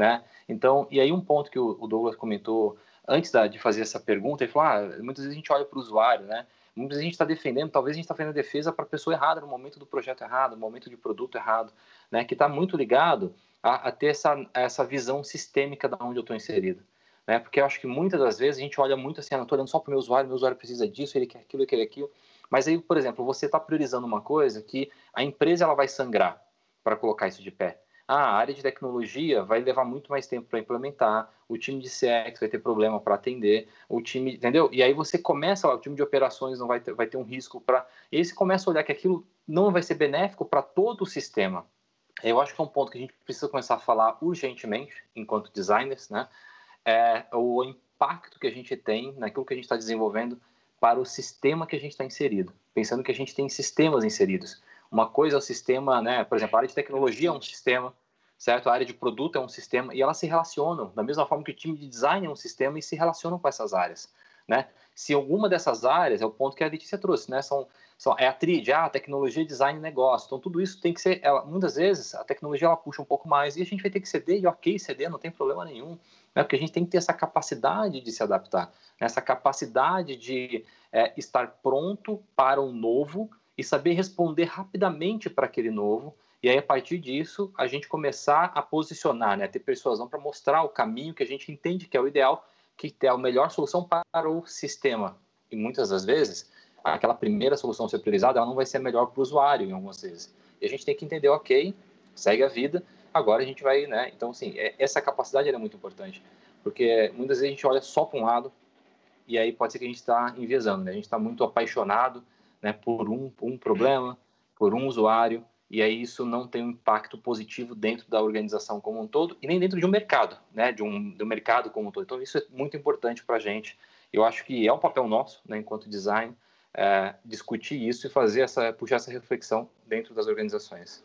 né? Então, e aí um ponto que o, Douglas comentou antes da, de fazer essa pergunta, ele falou, ah, muitas vezes a gente olha para o usuário, né? Muitas vezes a gente está defendendo, talvez a gente está fazendo defesa para a pessoa errada, no momento do projeto errado, no momento de produto errado, né? Que está muito ligado a, a, ter essa, essa visão sistêmica da onde eu estou inserido. Né? Porque eu acho que muitas das vezes a gente olha muito assim, ah, não estou olhando só para o meu usuário, meu usuário precisa disso, ele quer aquilo, ele quer aquilo. Mas aí, por exemplo, você está priorizando uma coisa que a empresa ela vai sangrar para colocar isso de pé. Ah, a área de tecnologia vai levar muito mais tempo para implementar, o time de CX vai ter problema para atender, o time, entendeu? E aí você começa o time de operações não vai ter, vai ter um risco para. E aí você começa a olhar que aquilo não vai ser benéfico para todo o sistema. Eu acho que é um ponto que a gente precisa começar a falar urgentemente, enquanto designers, né? É o impacto que a gente tem naquilo que a gente está desenvolvendo para o sistema que a gente está inserido. Pensando que a gente tem sistemas inseridos. Uma coisa é o sistema, né? Por exemplo, a área de tecnologia é um sistema, certo? A área de produto é um sistema e elas se relacionam da mesma forma que o time de design é um sistema e se relacionam com essas áreas, né? Se alguma dessas áreas é o ponto que a Letícia trouxe, né? São, são é a tríade, ah, tecnologia, design, negócio. Então tudo isso tem que ser, ela, muitas vezes a tecnologia ela puxa um pouco mais e a gente vai ter que ceder e ok ceder, não tem problema nenhum, né? Porque a gente tem que ter essa capacidade de se adaptar, né? essa capacidade de é, estar pronto para o novo e saber responder rapidamente para aquele novo. E aí, a partir disso, a gente começar a posicionar, né, ter persuasão para mostrar o caminho que a gente entende que é o ideal, que é a melhor solução para o sistema. E muitas das vezes, aquela primeira solução ser priorizada, ela não vai ser melhor para o usuário, em algumas vezes. E a gente tem que entender, ok, segue a vida, agora a gente vai, né? Então, assim, é, essa capacidade é muito importante, porque muitas vezes a gente olha só para um lado, e aí pode ser que a gente está enviesando, né? A gente está muito apaixonado né, por um, um problema, por um usuário, e aí isso não tem um impacto positivo dentro da organização como um todo e nem dentro de um mercado, né, de um do mercado como um todo. Então isso é muito importante para a gente. Eu acho que é um papel nosso, né, enquanto design, é, discutir isso e fazer essa puxar essa reflexão dentro das organizações.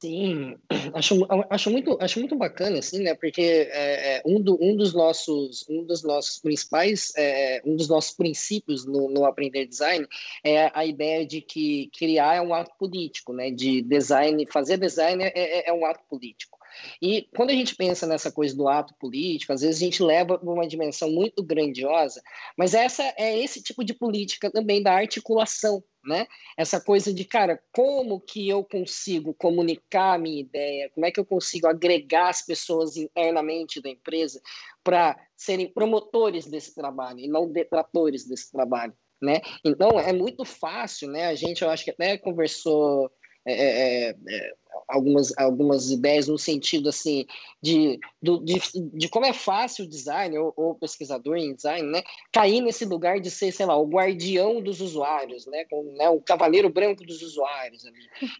Sim, <clears throat> acho, acho, muito, acho muito bacana, assim, né? Porque é, é, um, do, um, dos nossos, um dos nossos principais, é, um dos nossos princípios no, no, aprender design é a ideia de que criar é um ato político, né? De design, fazer design é, é, é um ato político. E quando a gente pensa nessa coisa do ato político, às vezes a gente leva para uma dimensão muito grandiosa, mas essa é esse tipo de política também da articulação, né? Essa coisa de, cara, como que eu consigo comunicar a minha ideia? Como é que eu consigo agregar as pessoas internamente da empresa para serem promotores desse trabalho e não detratores desse trabalho, né? Então é muito fácil, né? A gente, eu acho que até conversou é, é, é, algumas, algumas ideias no sentido assim de, do, de, de como é fácil o design ou, ou, pesquisador em design, né, cair nesse lugar de ser, sei lá, o guardião dos usuários, né, com, né o cavaleiro branco dos usuários.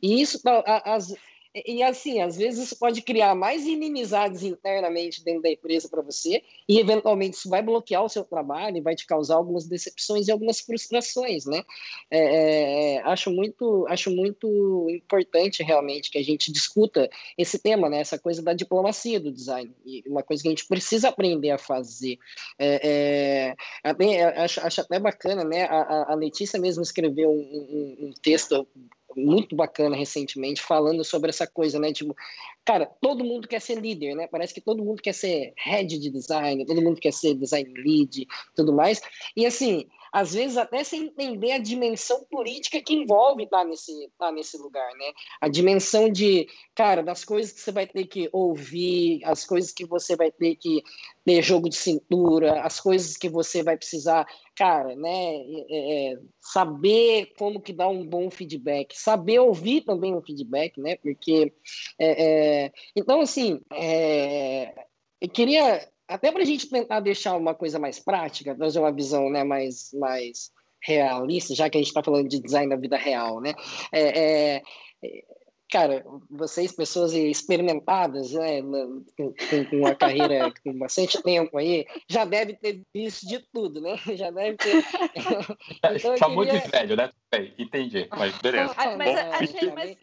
E isso, as, E assim, às vezes isso pode criar mais inimizades internamente dentro da empresa para você, e eventualmente isso vai bloquear o seu trabalho e vai te causar algumas decepções e algumas frustrações, né? É, é, acho muito, acho muito importante realmente que a gente discuta esse tema, né? Essa coisa da diplomacia do design, e uma coisa que a gente precisa aprender a fazer. É, é, até, acho, acho, até bacana, né? A, a Letícia mesmo escreveu um, um, um texto muito bacana recentemente falando sobre essa coisa, né? Tipo, cara, todo mundo quer ser líder, né? Parece que todo mundo quer ser head de design, todo mundo quer ser design lead, tudo mais. E assim, às vezes até sem entender a dimensão política que envolve estar nesse, estar nesse lugar, né? A dimensão de, cara, das coisas que você vai ter que ouvir, as coisas que você vai ter que ter jogo de cintura, as coisas que você vai precisar, cara, né? É, é saber como que dá um bom feedback, saber ouvir também o feedback, né? Porque, é, é então, assim, é, eu queria até para a gente tentar deixar uma coisa mais prática, trazer uma visão né, mais, mais realista, já que a gente está falando de design da vida real, né? É, é, cara, vocês, pessoas experimentadas, né, com, com uma carreira <laughs> com bastante tempo aí, já deve ter visto de tudo, né? <laughs> Já deve ter. <laughs> então, Chamou queria... de velho, né? Entendi, mas beleza. Mas, achei, mas...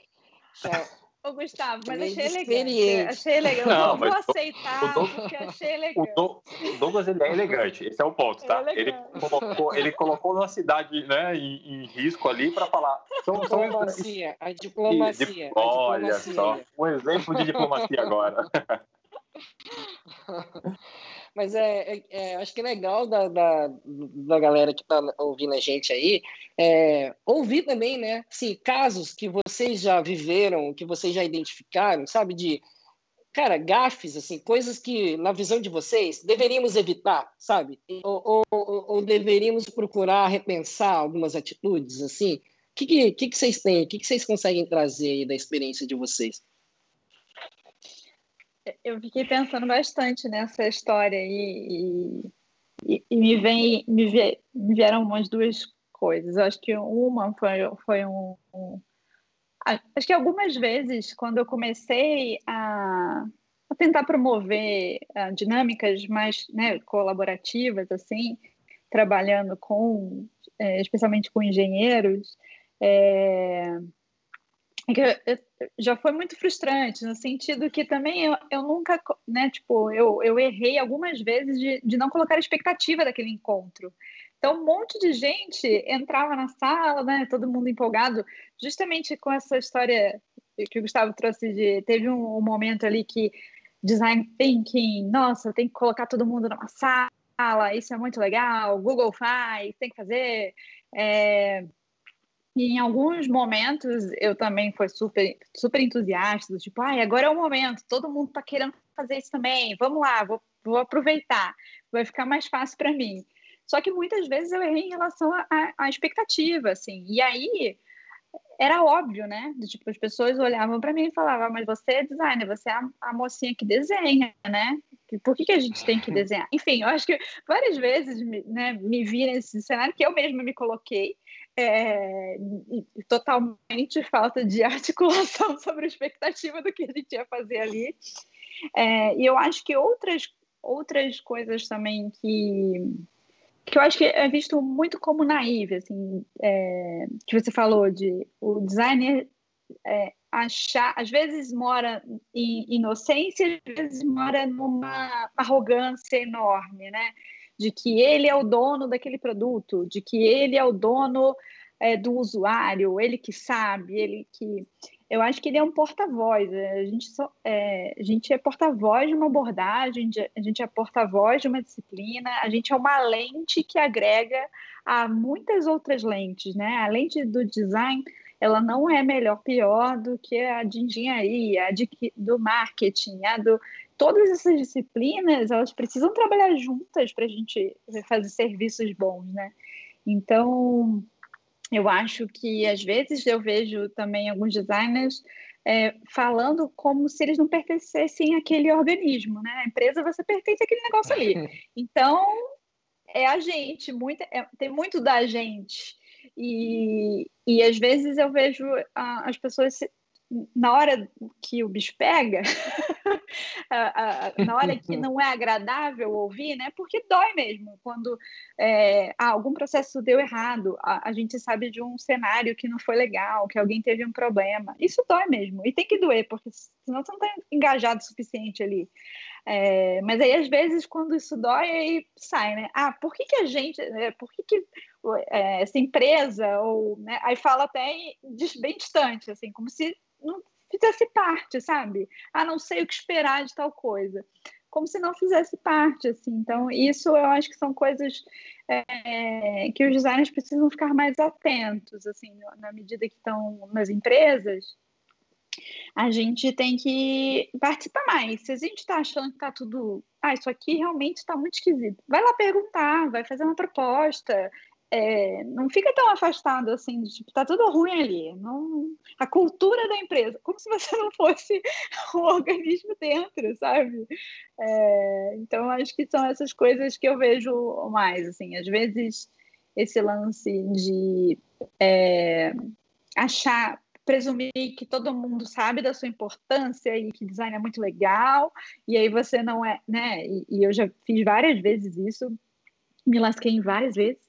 Ô, Gustavo, mas achei elegante. Achei elegante. Não, eu vou aceitar, Douglas, porque achei elegante. O, Douglas ele é elegante, esse é o ponto, tá? É ele, colocou, ele colocou uma cidade né, em, em risco ali para falar. São, diplomacia, a diplomacia. Olha a diplomacia. só, um exemplo de diplomacia agora. <laughs> Mas é, é, é, acho que é legal da, da, da galera que está ouvindo a gente aí é, ouvir também, né? Sim, casos que vocês já viveram, que vocês já identificaram, sabe? De, cara, gafes, assim, coisas que, na visão de vocês, deveríamos evitar, sabe? Ou, ou, ou deveríamos procurar repensar algumas atitudes, assim? O que, que, que, vocês têm? O que, que vocês conseguem trazer aí da experiência de vocês? Eu fiquei pensando bastante nessa história e, e, e me, vem, me, vie, me, vieram umas duas coisas. Eu acho que uma foi, foi um, um, Acho que algumas vezes, quando eu comecei a, a tentar promover uh, dinâmicas mais né, colaborativas, assim, trabalhando com, é, especialmente com engenheiros, é, já foi muito frustrante, no sentido que também eu, eu nunca, né, tipo, eu, eu errei algumas vezes de, de não colocar a expectativa daquele encontro. Então, um monte de gente entrava na sala, né, todo mundo empolgado, justamente com essa história que o Gustavo trouxe de. Teve um, um momento ali que design thinking, nossa, tem que colocar todo mundo numa sala, isso é muito legal, Google faz, tem que fazer. É, e em alguns momentos eu também fui super, super entusiasta, tipo, ai, agora é o momento, todo mundo está querendo fazer isso também, vamos lá, vou, vou aproveitar, vai ficar mais fácil para mim. Só que muitas vezes eu errei em relação à expectativa, assim, e aí era óbvio, né? Tipo, as pessoas olhavam para mim e falavam, mas você é designer, você é a, a mocinha que desenha, né? Por que, que a gente tem que desenhar? Enfim, eu acho que várias vezes né, me vi nesse cenário que eu mesma me coloquei, é, totalmente falta de <laughs> articulação sobre a expectativa do que a gente ia fazer ali. É, e eu acho que outras, outras coisas também que, que eu acho que é visto muito como naive, assim, é, que você falou de o designer é, achar, às vezes mora em inocência, às vezes mora numa arrogância enorme, né? De que ele é o dono daquele produto, de que ele é o dono é, do usuário, ele que sabe, ele que. Eu acho que ele é um porta-voz. A gente, só, é, a gente é porta-voz de uma abordagem, a gente é porta-voz de uma disciplina, a gente é uma lente que agrega a muitas outras lentes, né? A lente do design ela não é melhor, pior do que a de engenharia, a de, do marketing, a do todas essas disciplinas elas precisam trabalhar juntas para a gente fazer serviços bons, né? Então, eu acho que às vezes eu vejo também alguns designers é, falando como se eles não pertencessem àquele organismo, né? A empresa você pertence àquele negócio ali. <laughs> Então, é a gente, muito, é, tem muito da gente. E, e às vezes eu vejo as pessoas na hora que o bicho pega, <laughs> na hora que <laughs> não é agradável ouvir, né? Porque dói mesmo. Quando é, ah, algum processo deu errado, a, a, gente sabe de um cenário que não foi legal, que alguém teve um problema. Isso dói mesmo. E tem que doer, porque senão você não está engajado o suficiente ali. É, mas aí, às vezes, quando isso dói, aí sai, né? Ah, por que, que a gente. É, por que, que é, essa empresa, ou. Né? Aí fala até bem distante, assim, como se não fizesse parte, sabe? Ah, não sei o que esperar de tal coisa. Como se não fizesse parte, assim. Então, isso eu acho que são coisas é, que os designers precisam ficar mais atentos, assim, na medida que estão nas empresas. A gente tem que participar mais. Se a gente está achando que está tudo. Ah, isso aqui realmente está muito esquisito. Vai lá perguntar, vai fazer uma proposta, é, não fica tão afastado assim, tipo, tá tudo ruim ali. Não, a cultura da empresa, como se você <laughs> não fosse um organismo dentro, sabe? É, então, acho que são essas coisas que eu vejo mais, assim, às vezes esse lance de é, achar, presumir que todo mundo sabe da sua importância e que design é muito legal, e aí você não é, né? E, e eu já fiz várias vezes isso, me lasquei várias vezes,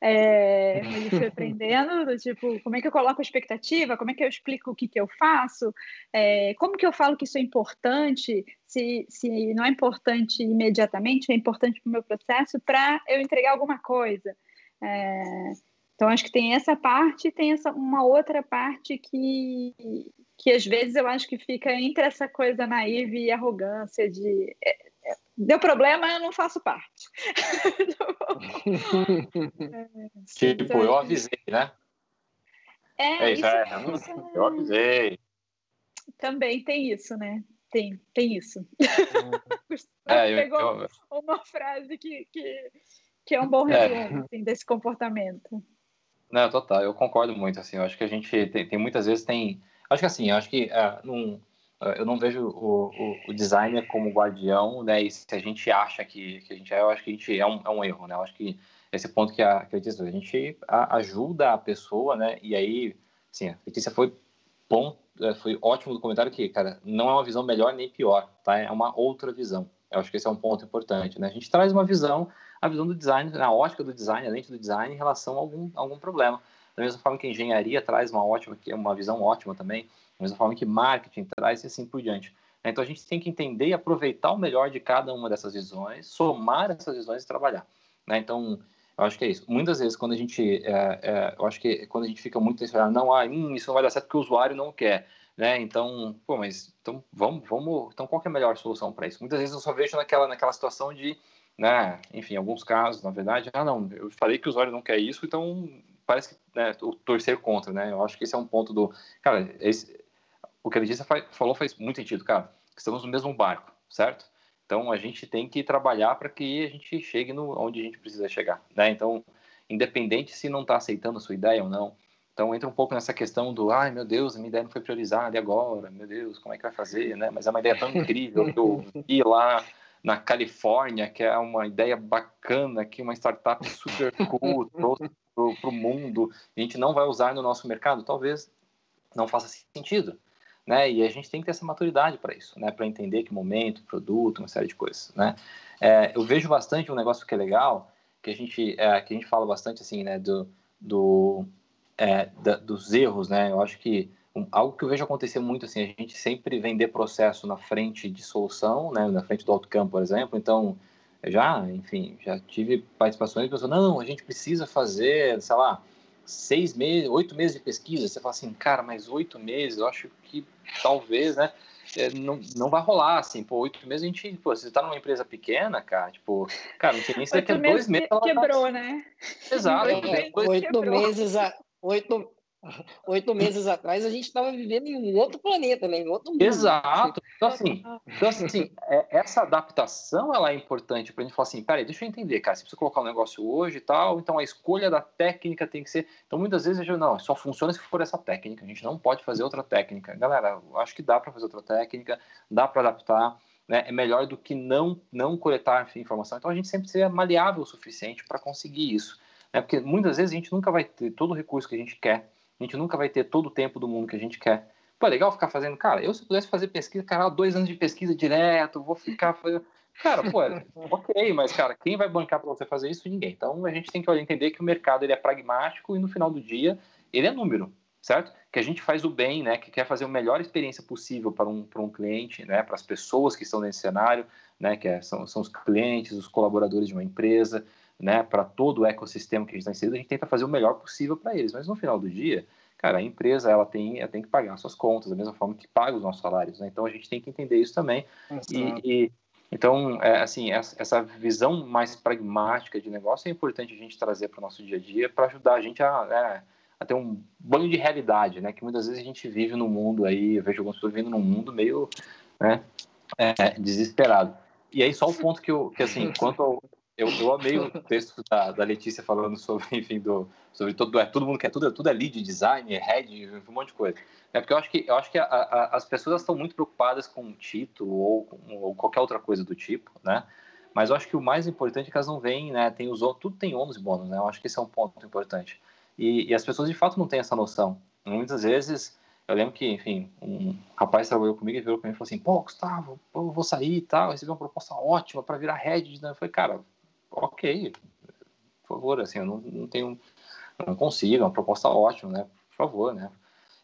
é, <laughs> mas fui aprendendo, do, tipo, como é que eu coloco a expectativa, como é que eu explico o que, que eu faço, é, como que eu falo que isso é importante, se, se não é importante imediatamente, é importante para o meu processo, para eu entregar alguma coisa. É, então, acho que tem essa parte e tem essa, uma outra parte que, que às vezes eu acho que fica entre essa coisa naiva e arrogância de é, deu problema, eu não faço parte. <laughs> tipo, eu avisei, né? É, é isso, é, eu avisei. Também tem isso, né? Tem, tem isso. <laughs> é, eu, pegou eu... uma frase que, que, que é um bom é. resumo é. assim, desse comportamento. Não, total, eu concordo muito, assim, eu acho que a gente tem, tem muitas vezes tem, acho que assim, acho que uh, num, eu não vejo o, o, o, designer como guardião, né? E se a gente acha que, que a gente é, eu acho que a gente é um, é um erro, né? Eu acho que esse ponto que a, que a Letícia, a gente ajuda a pessoa, né? E aí, sim, a Letícia foi bom, é, foi ótimo do comentário que, cara, não é uma visão melhor nem pior, tá? É uma outra visão. Eu acho que esse é um ponto importante, né? A gente traz uma visão, a visão do design, a ótica do design, a lente do design em relação a algum, algum problema. Da mesma forma que a engenharia traz uma ótima, uma visão ótima também da mesma forma que marketing traz e assim por diante. Então a gente tem que entender e aproveitar o melhor de cada uma dessas visões, somar essas visões e trabalhar. Né? Então eu acho que é isso. Muitas vezes quando a gente, é, é, eu acho que quando a gente fica muito nesse não, ah, hum, isso não vai dar certo porque o usuário não quer, né? Então, pô, mas então vamos, vamos, então qual é a melhor solução para isso? Muitas vezes eu só vejo naquela, naquela situação de, né? Enfim, alguns casos, na verdade, ah, não, eu falei que o usuário não quer isso, então parece que né, torcer contra, né? Eu acho que esse é um ponto do, cara, esse, o que a Letícia falou faz muito sentido, cara. Estamos no mesmo barco, certo? Então a gente tem que trabalhar para que a gente chegue no onde a gente precisa chegar, né? Então, independente se não está aceitando a sua ideia ou não. Então entra um pouco nessa questão do, ai meu Deus, a minha ideia não foi priorizada e agora, meu Deus, como é que vai fazer, né? Mas é uma ideia tão incrível que eu vi lá na Califórnia, que é uma ideia bacana, que uma startup <laughs> super cool trouxe para o mundo, a gente não vai usar no nosso mercado, talvez não faça sentido né? E a gente tem que ter essa maturidade para isso, né? Para entender que momento, produto, uma série de coisas, né? É, eu vejo bastante um negócio que é legal, que a gente, é, que a gente fala bastante assim, né? Do, do é, da, dos erros, né? Eu acho que um, algo que eu vejo acontecer muito assim, a gente sempre vender processo na frente de solução, né? Na frente do outcome, por exemplo. Então, já, enfim, já tive participações de pessoas, não, a gente precisa fazer, sei lá, seis meses, oito meses de pesquisa, você fala assim, cara, mas oito meses, eu acho que talvez, né? É, não, não vai rolar, assim, pô, oito meses a gente, pô, você tá numa empresa pequena, cara, tipo, cara, não sei nem se daqui a dois meses. Quebrou, tá... né? Exato. Oito, oito meses, a, oito, <laughs> oito meses atrás a gente estava vivendo em um outro planeta, né? Em outro mundo. Exato. Então, assim, então, assim é, essa adaptação ela é importante para a gente falar assim, peraí, deixa eu entender, cara, você precisa colocar um negócio hoje e tal, então a escolha da técnica tem que ser. Então, muitas vezes eu digo, não, só funciona se for essa técnica, a gente não pode fazer outra técnica. Galera, acho que dá para fazer outra técnica, dá para adaptar. Né, é melhor do que não não coletar informação. Então a gente sempre ser maleável o suficiente para conseguir isso, né? Porque muitas vezes a gente nunca vai ter todo o recurso que a gente quer a gente nunca vai ter todo o tempo do mundo que a gente quer. Pô, é legal ficar fazendo. Cara, eu se pudesse fazer pesquisa, cara, dois anos de pesquisa direto, vou ficar fazendo. Cara, pô, é, <laughs> ok, mas, cara, quem vai bancar para você fazer isso? Ninguém. Então, a gente tem que entender que o mercado ele é pragmático e no final do dia ele é número, certo? Que a gente faz o bem, né? Que quer fazer a melhor experiência possível para um, para um cliente, né? Para as pessoas que estão nesse cenário, né? Que é, são, são os clientes, os colaboradores de uma empresa, né? Para todo o ecossistema que a gente está inserido, a gente tenta fazer o melhor possível para eles. Mas no final do dia, cara, a empresa ela tem, ela tem que pagar suas contas da mesma forma que paga os nossos salários, né? Então a gente tem que entender isso também. E, e, então, é, assim, essa visão mais pragmática de negócio é importante a gente trazer para o nosso dia a dia para ajudar a gente a, né, a, ter um banho de realidade, né? Que muitas vezes a gente vive no mundo aí, eu vejo algumas pessoas vivendo num mundo meio, né, é, desesperado. E aí só o ponto que eu, que assim, quanto ao, eu, eu amei o texto da, da Letícia falando sobre, enfim, do, sobre todo, é, todo mundo quer tudo, tudo é lead, design, é head, um monte de coisa. É porque eu acho que, eu acho que a, a, as pessoas estão muito preocupadas com título ou, ou, qualquer outra coisa do tipo, né? Mas eu acho que o mais importante é que elas não veem, né? Tem os, tudo tem ônus e bônus, né? Eu acho que esse é um ponto importante. E, e as pessoas de fato não têm essa noção. Muitas vezes, eu lembro que, enfim, um rapaz trabalhou comigo e virou para mim e falou assim: pô, Gustavo, eu vou sair e tal, recebi uma proposta ótima para virar head. Né? Eu falei, cara, ok, por favor, assim, eu não, não tenho, não consigo, é uma proposta ótima, né, por favor, né.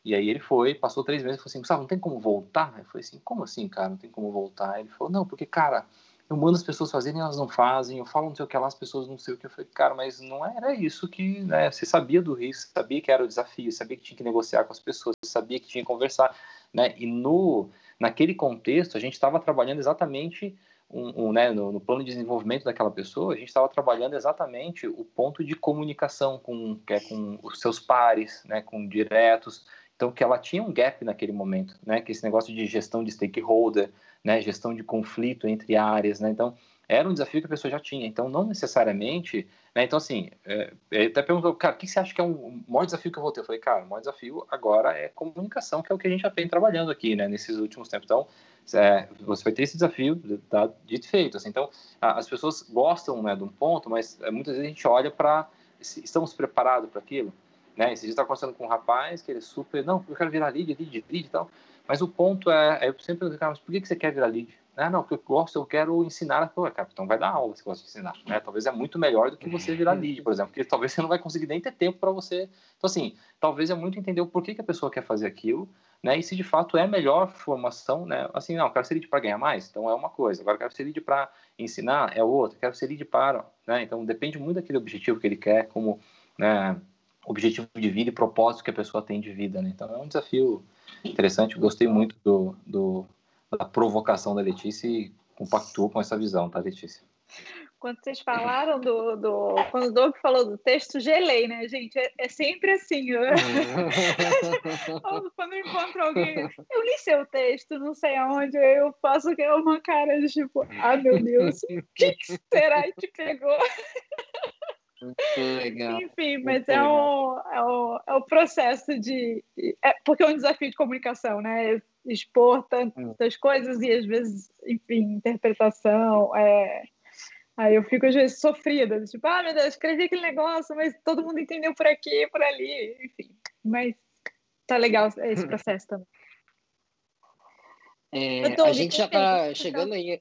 E aí ele foi, passou três meses e falou assim, Gustavo, não tem como voltar? Eu falei assim, como assim, cara, não tem como voltar? Ele falou, não, porque, cara, eu mando as pessoas fazerem elas não fazem, eu falo não sei o que lá, as pessoas não sei o que. Eu falei, cara, mas não era isso que, né, você sabia do risco, sabia que era o desafio, sabia que tinha que negociar com as pessoas, sabia que tinha que conversar, né, e no, naquele contexto a gente estava trabalhando exatamente um, um, né, no, no, plano de desenvolvimento daquela pessoa, a gente estava trabalhando exatamente o ponto de comunicação com, que é com os seus pares, né, com diretos. Então, que ela tinha um gap naquele momento, né, que esse negócio de gestão de stakeholder, né, gestão de conflito entre áreas, né, então era um desafio que a pessoa já tinha. Então, não necessariamente, né, então assim, é, ele até perguntou, cara, o que você acha que é um, maior desafio que eu vou ter? Eu falei, cara, o maior desafio agora é comunicação, que é o que a gente já vem trabalhando aqui, né, nesses últimos tempos. Então, é, você vai ter esse desafio tá, dito feito. Assim. Então, a, as pessoas gostam né, de um ponto, mas é, muitas vezes a gente olha para estamos preparados para aquilo. Né? Esse dia está conversando com um rapaz que ele é super, não, eu quero virar lead, lead, lead e tal. Mas o ponto é, é eu sempre pergunto, cara, mas por que, que você quer virar lead? Ah, não, porque eu gosto, eu quero ensinar. Pô, cara, então vai dar aula se você gosta de ensinar. Né? Talvez é muito melhor do que você <laughs> virar lead, por exemplo, porque talvez <laughs> você não vai conseguir nem ter tempo para você. Então, assim, talvez é muito entender o porquê que a pessoa quer fazer aquilo né? E se de fato é melhor formação, né? Assim, não, quero ser lead para ganhar mais, então é uma coisa. Agora quero ser lead para ensinar é outra. Quero ser lead para, né? Então depende muito daquele objetivo que ele quer, como, né? Objetivo de vida e propósito que a pessoa tem de vida, né? Então é um desafio interessante. gostei muito do, do da provocação da Letícia e compactuou com essa visão, tá, Letícia? quando vocês falaram do, do. Quando o Doug falou do texto, gelei, né, gente? É, é sempre assim. <laughs> Né? quando eu encontro alguém, eu li seu texto, não sei aonde, eu faço uma cara de tipo, ah, meu Deus, o que será que te pegou? Muito legal. Enfim, mas é o, é, o, é o processo de. É, porque é um desafio de comunicação, né? Expor tantas coisas e às vezes, enfim, interpretação. É, Aí eu fico, às vezes, sofrida, tipo, ah, meu Deus, escrevi aquele negócio, mas todo mundo entendeu por aqui, por ali, enfim. Mas tá legal esse processo também. É, a gente já tá chegando aí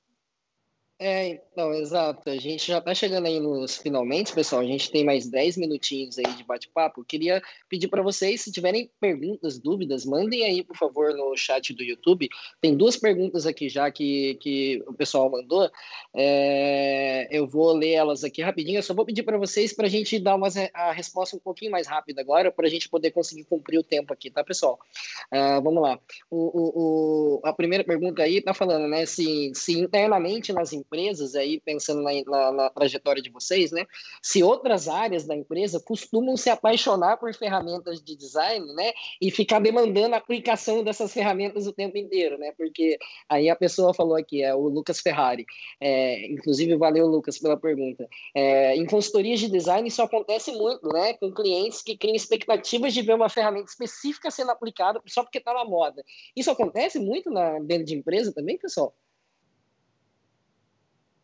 é, então, exato. A gente já está chegando aí nos finalmente, pessoal. A gente tem mais 10 minutinhos aí de bate-papo. Queria pedir para vocês, se tiverem perguntas, dúvidas, mandem aí, por favor, no chat do YouTube. Tem duas perguntas aqui já que, que o pessoal mandou. É, eu vou ler elas aqui rapidinho. Eu só vou pedir para vocês para a gente dar uma, a resposta um pouquinho mais rápida agora, para a gente poder conseguir cumprir o tempo aqui, tá, pessoal? Uh, vamos lá. O, o, o, a primeira pergunta aí está falando, né, se, se internamente nas empresas empresas, aí pensando na, na, na, trajetória de vocês, né? Se outras áreas da empresa costumam se apaixonar por ferramentas de design, né? E ficar demandando a aplicação dessas ferramentas o tempo inteiro, né? Porque aí a pessoa falou aqui, é o Lucas Ferrari. É, inclusive, valeu, Lucas, pela pergunta. É, em consultorias de design, isso acontece muito, né? Com clientes que criam expectativas de ver uma ferramenta específica sendo aplicada só porque está na moda. Isso acontece muito na, dentro de empresa também, pessoal?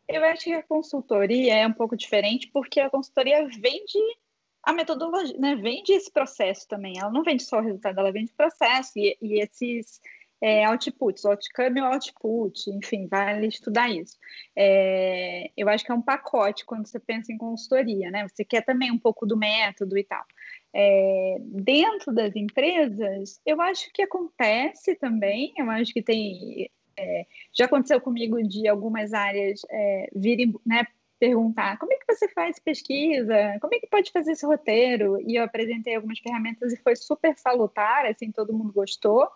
Eu acho que a consultoria é um pouco diferente porque a consultoria vende a metodologia, né, vende esse processo também. Ela não vende só o resultado, ela vende o processo e, e esses é, outputs, outcome ou output, enfim, vale estudar isso. É, eu acho que é um pacote quando você pensa em consultoria, né? Você quer também um pouco do método e tal. É, dentro das empresas, eu acho que acontece também, eu acho que tem. É, já aconteceu comigo de algumas áreas é, virem, né, perguntar como é que você faz pesquisa, como é que pode fazer esse roteiro, e eu apresentei algumas ferramentas e foi super salutar, assim, todo mundo gostou,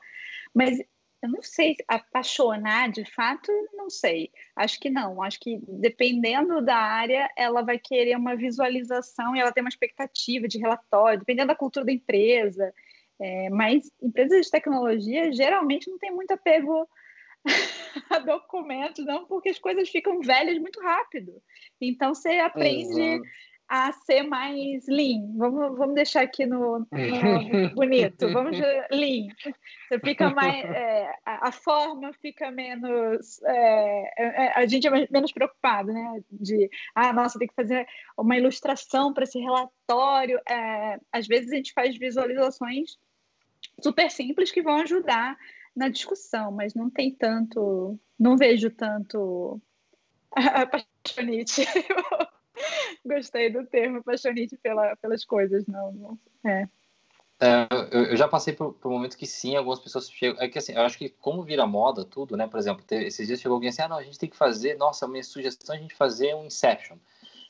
mas eu não sei, apaixonar de fato, não sei. Acho que não. Acho que dependendo da área, ela vai querer uma visualização e ela tem uma expectativa de relatório, dependendo da cultura da empresa. É, mas empresas de tecnologia geralmente não tem muito apego <laughs> a documentos, não, porque as coisas ficam velhas muito rápido. Então você aprende. Exato a ser mais lean. Vamos, vamos deixar aqui no, no <laughs> bonito. Vamos lean. Você fica mais é, a, forma fica menos é, é, a gente é menos preocupado, né? De ah, nossa, tem que fazer uma ilustração para esse relatório. É, às vezes a gente faz visualizações super simples que vão ajudar na discussão, mas não tem tanto, não vejo tanto a paixonite. <laughs> Gostei do termo apaixonite pela, pelas coisas, não, não é. É, eu, eu, já passei por, por momentos que sim, algumas pessoas chegam. É que assim, eu acho que como vira moda tudo, né? Por exemplo, ter, esses dias chegou alguém assim: ah, não, a gente tem que fazer, nossa, minha sugestão é a gente fazer um Inception.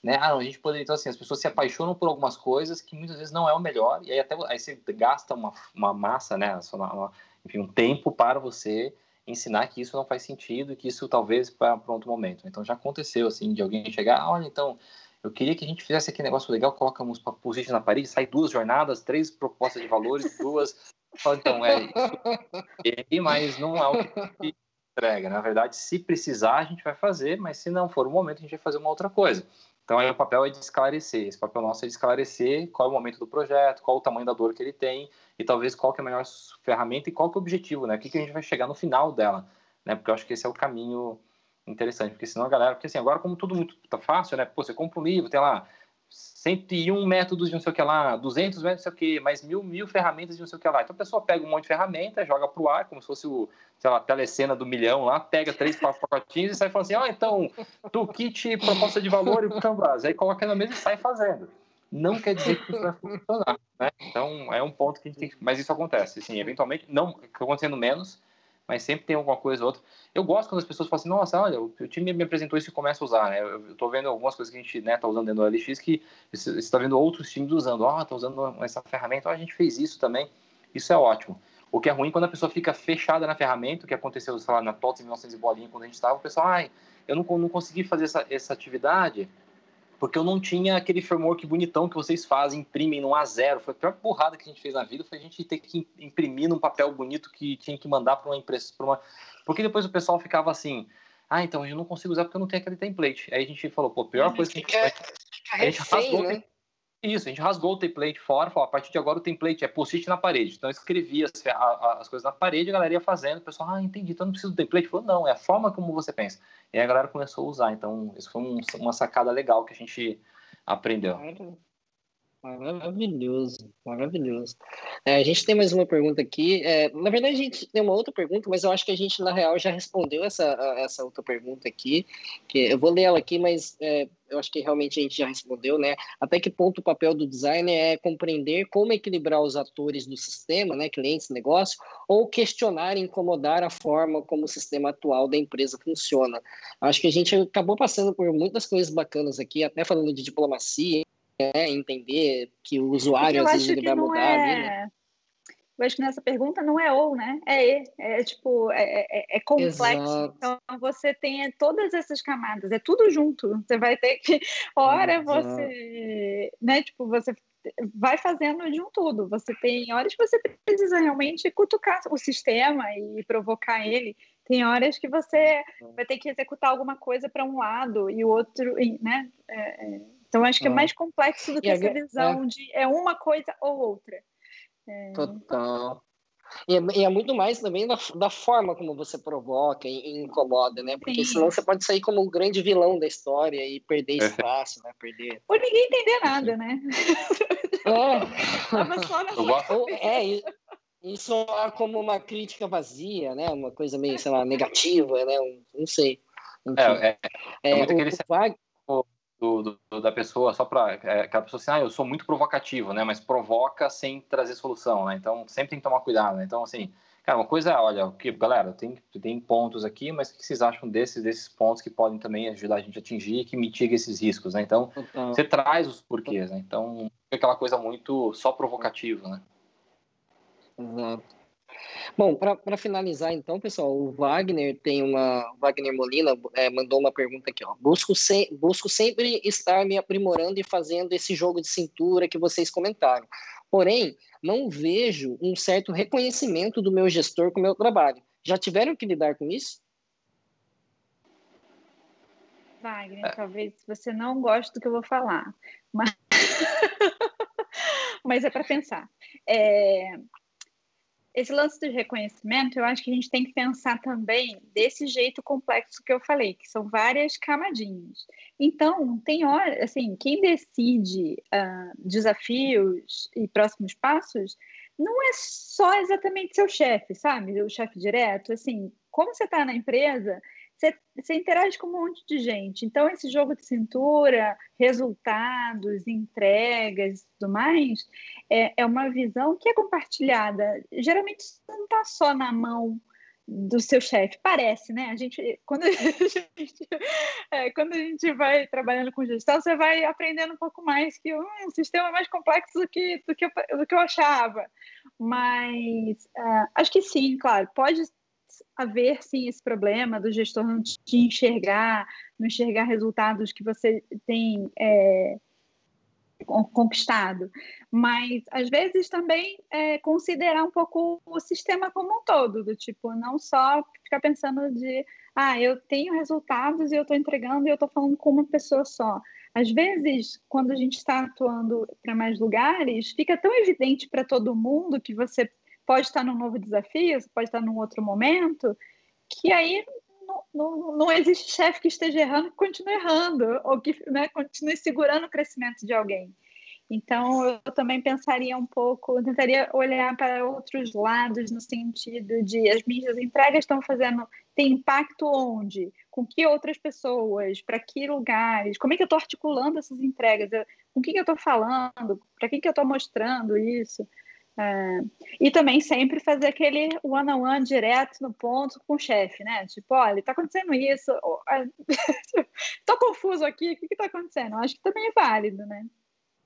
Né? Ah, não, a gente poderia. Então, assim, as pessoas se apaixonam por algumas coisas que muitas vezes não é o melhor, e aí até aí você gasta uma, uma massa, né? Uma, enfim, um tempo para você ensinar que isso não faz sentido, que isso talvez para outro momento. Então já aconteceu assim de alguém chegar, ah, olha, então eu queria que a gente fizesse aquele negócio legal, colocamos position na parede, sai duas jornadas, três propostas de valores, <laughs> duas. Então, é isso. mas não é o que entrega. Na verdade, se precisar, a gente vai fazer, mas se não for o momento, a gente vai fazer uma outra coisa. Então, aí o papel é de esclarecer. Esse papel nosso é de esclarecer qual é o momento do projeto, qual o tamanho da dor que ele tem e talvez qual é a melhor ferramenta e qual é o objetivo, né? O que, que a gente vai chegar no final dela, né? Porque eu acho que esse é o caminho interessante, porque senão a galera, porque assim, agora como tudo muito tá fácil, né? Pô, você compra um livro, tem lá 101 métodos de não sei o que lá, 200 métodos de não sei o que, mais mil, mil ferramentas de não sei o que lá. Então a pessoa pega um monte de ferramenta, joga pro ar, como se fosse o, sei lá, telecena do milhão lá, pega três pacotinhos e sai falando assim, ó, oh, então, toolkit, proposta de valor e Canvas. Aí coloca na mesa e sai fazendo. Não quer dizer que isso vai funcionar, né? Então é um ponto que a gente tem que... Mas isso acontece, assim, eventualmente, não, acontecendo menos, mas sempre tem alguma coisa ou outra. Eu gosto quando as pessoas falam assim, nossa, olha, o time me apresentou isso e começa a usar, né? Eu estou vendo algumas coisas que a gente né, tá usando dentro do LX que você está vendo outros times usando. Ah, tá usando essa ferramenta, oh, a gente fez isso também. Isso é ótimo. O que é ruim quando a pessoa fica fechada na ferramenta, o que aconteceu, sei lá, na TOTS em 1900 e bolinha, quando a gente estava, o pessoal, ai, eu não, não consegui fazer essa, essa atividade porque eu não tinha aquele framework bonitão que vocês fazem, imprimem no A0. Foi a pior burrada que a gente fez na vida, foi a gente ter que imprimir num papel bonito que tinha que mandar para uma impressão, uma... porque depois o pessoal ficava assim, ah, então eu não consigo usar porque eu não tenho aquele template. Aí a gente falou, pô, pior coisa que a gente faz, a gente rasgou, né? Isso, a gente rasgou o template fora, falou, a partir de agora o template é post-it na parede. Então eu escrevia as, as, coisas na parede, a galera ia fazendo, o pessoal, ah, entendi, então não preciso do template. Falou, não, é a forma como você pensa. E aí a galera começou a usar, então isso foi um, uma sacada legal que a gente aprendeu. Maravilhoso, maravilhoso. É, a gente tem mais uma pergunta aqui. É, na verdade, a gente tem uma outra pergunta, mas eu acho que a gente, na real, já respondeu essa, essa outra pergunta aqui. Que eu vou ler ela aqui, mas é, eu acho que realmente a gente já respondeu, né? Até que ponto o papel do designer é compreender como equilibrar os atores do sistema, né? Clientes, negócio, ou questionar e incomodar a forma como o sistema atual da empresa funciona. Acho que a gente acabou passando por muitas coisas bacanas aqui, até falando de diplomacia né, entender que o usuário às vezes ele vai mudar é... ali, né? Eu acho que nessa pergunta não é ou, né? É e. É tipo, é, é, é complexo. Exato. Então você tem todas essas camadas, é tudo junto. Você vai ter que. <laughs> Hora Exato. você. Né? Tipo, você vai fazendo de um tudo. Você tem horas que você precisa realmente cutucar o sistema e provocar ele. Tem horas que você vai ter que executar alguma coisa para um lado e o outro, né? É, é então, acho que é mais complexo do que essa visão é. de é uma coisa ou outra. É... Total. E é, e é, muito mais também da, da forma como você provoca e, e incomoda, né? Porque Sim. senão você pode sair como um grande vilão da história e perder é. espaço, né? Perder. Ou ninguém entender nada, né? É. <laughs> Ou, é, isso é como uma crítica vazia, né? Uma coisa meio, sei lá, negativa, né? Não sei. Enfim. É, é, é, é muito aquele o, do, do, da pessoa, só para é, aquela pessoa assim, ah, eu sou muito provocativo, né? Mas provoca sem trazer solução, né? Então sempre tem que tomar cuidado, né? Então, assim, cara, uma coisa é, olha, que, galera, tem, tem pontos aqui, mas o que vocês acham desses, desses pontos que podem também ajudar a gente a atingir que mitiga esses riscos, né? Então, então você traz os porquês, né? Então, é aquela coisa muito só provocativa, né? Exato. Bom, para finalizar, então, pessoal, o Wagner tem uma. Wagner Molina é, mandou uma pergunta aqui, ó. Busco, se, busco sempre estar me aprimorando e fazendo esse jogo de cintura que vocês comentaram. Porém, não vejo um certo reconhecimento do meu gestor com o meu trabalho. Já tiveram que lidar com isso? Wagner, é. talvez você não goste do que eu vou falar, mas, <laughs> mas é para pensar. É esse lance do reconhecimento, eu acho que a gente tem que pensar também desse jeito complexo que eu falei, que são várias camadinhas. Então, tem hora, assim, quem decide uh, desafios e próximos passos não é só exatamente seu chefe, sabe? O chefe direto, assim, como você está na empresa, você, interage com um monte de gente. Então, esse jogo de cintura, resultados, entregas e tudo mais, é, é uma visão que é compartilhada. Geralmente, não está só na mão do seu chefe. Parece, né? A gente, quando <laughs> a gente, é, quando a gente vai trabalhando com gestão, você vai aprendendo um pouco mais que um sistema é mais complexo do que, do que, eu, do que eu achava. Mas uh, acho que sim, claro, pode haver sim esse problema do gestor não te enxergar, não enxergar resultados que você tem é, conquistado, mas às vezes também é, considerar um pouco o sistema como um todo, do tipo, não só ficar pensando de ah, eu tenho resultados e eu estou entregando e eu estou falando com uma pessoa só. Às vezes, quando a gente está atuando para mais lugares, fica tão evidente para todo mundo que você pode estar num novo desafio, você pode estar num outro momento, que aí não, não, não existe chefe que esteja errando que continue errando, ou que né, continue segurando o crescimento de alguém. Então, eu também pensaria um pouco, tentaria olhar para outros lados, no sentido de as minhas entregas estão fazendo, tem impacto onde? Com que outras pessoas? Para que lugares? Como é que eu estou articulando essas entregas? Com quem que eu estou falando? Para quem que eu estou mostrando isso? É, e também sempre fazer aquele one-on-one -on -one direto no ponto com o chefe, né? Tipo, olha, está acontecendo isso, estou <laughs> confuso aqui, o que está acontecendo? Acho que também é válido, né?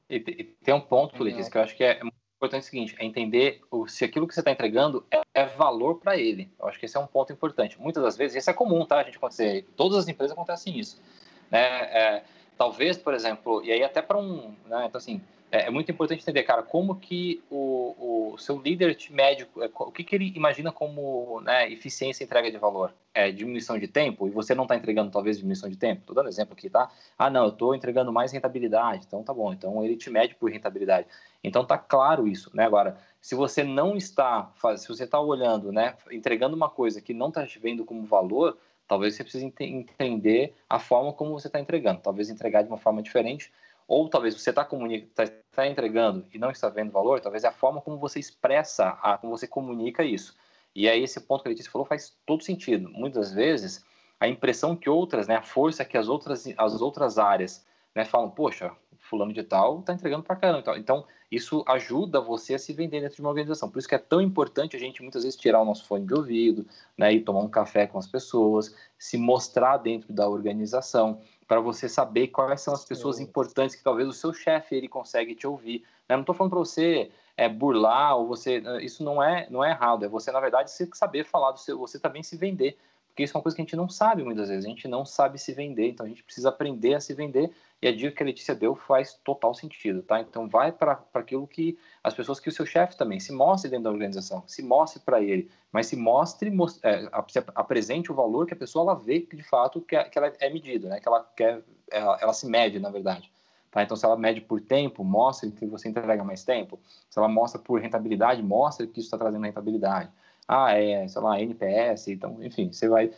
E, e tem um ponto, Letícia, que eu acho que é muito importante é o seguinte, é entender o, se aquilo que você está entregando é, é valor para ele. Eu acho que esse é um ponto importante. Muitas das vezes, isso é comum, tá? A gente acontecer, todas as empresas acontecem isso. Né? É, talvez, por exemplo, e aí até para um, né? Então assim, é, é, muito importante entender, cara, como que o, o seu líder médico, é, o que, que ele imagina como né, eficiência e entrega de valor? É diminuição de tempo? E você não está entregando talvez diminuição de tempo? Estou dando exemplo aqui, tá? Ah, não, eu estou entregando mais rentabilidade. Então tá bom, então ele te mede por rentabilidade. Então tá claro isso, né? Agora, se você não está, se você está olhando, né, entregando uma coisa que não está te vendo como valor, talvez você precise entender a forma como você está entregando. Talvez entregar de uma forma diferente ou talvez você está tá, tá entregando e não está vendo valor, talvez é a forma como você expressa, a, como você comunica isso. E aí esse ponto que a Letícia falou faz todo sentido. Muitas vezes a impressão que outras, né, a força que as outras, as outras áreas né, falam, poxa, fulano de tal está entregando para caramba. Então, isso ajuda você a se vender dentro de uma organização. Por isso que é tão importante a gente, muitas vezes, tirar o nosso fone de ouvido, né, e tomar um café com as pessoas, se mostrar dentro da organização para você saber quais são as pessoas Sim. importantes que talvez o seu chefe ele consegue te ouvir. Né? Não estou falando para você é, burlar ou você eh, isso não é não é errado. É você na verdade saber falar do seu, você também se vender, porque isso é uma coisa que a gente não sabe muitas vezes. A gente não sabe se vender, então a gente precisa aprender a se vender. E a dica que a Letícia deu faz total sentido, tá? Então vai para aquilo que as pessoas que o seu chefe também se mostre dentro da organização, se mostre para ele, mas se mostre, é, apresente o valor que a pessoa ela vê que de fato que, que ela é medida, né? Que ela quer, ela, ela se mede, na verdade Tá? Então, se ela mede por tempo, mostra que você entrega mais tempo. Se ela mostra por rentabilidade, mostra que isso está trazendo rentabilidade. Ah, é, sei lá, NPS, então, enfim, você vai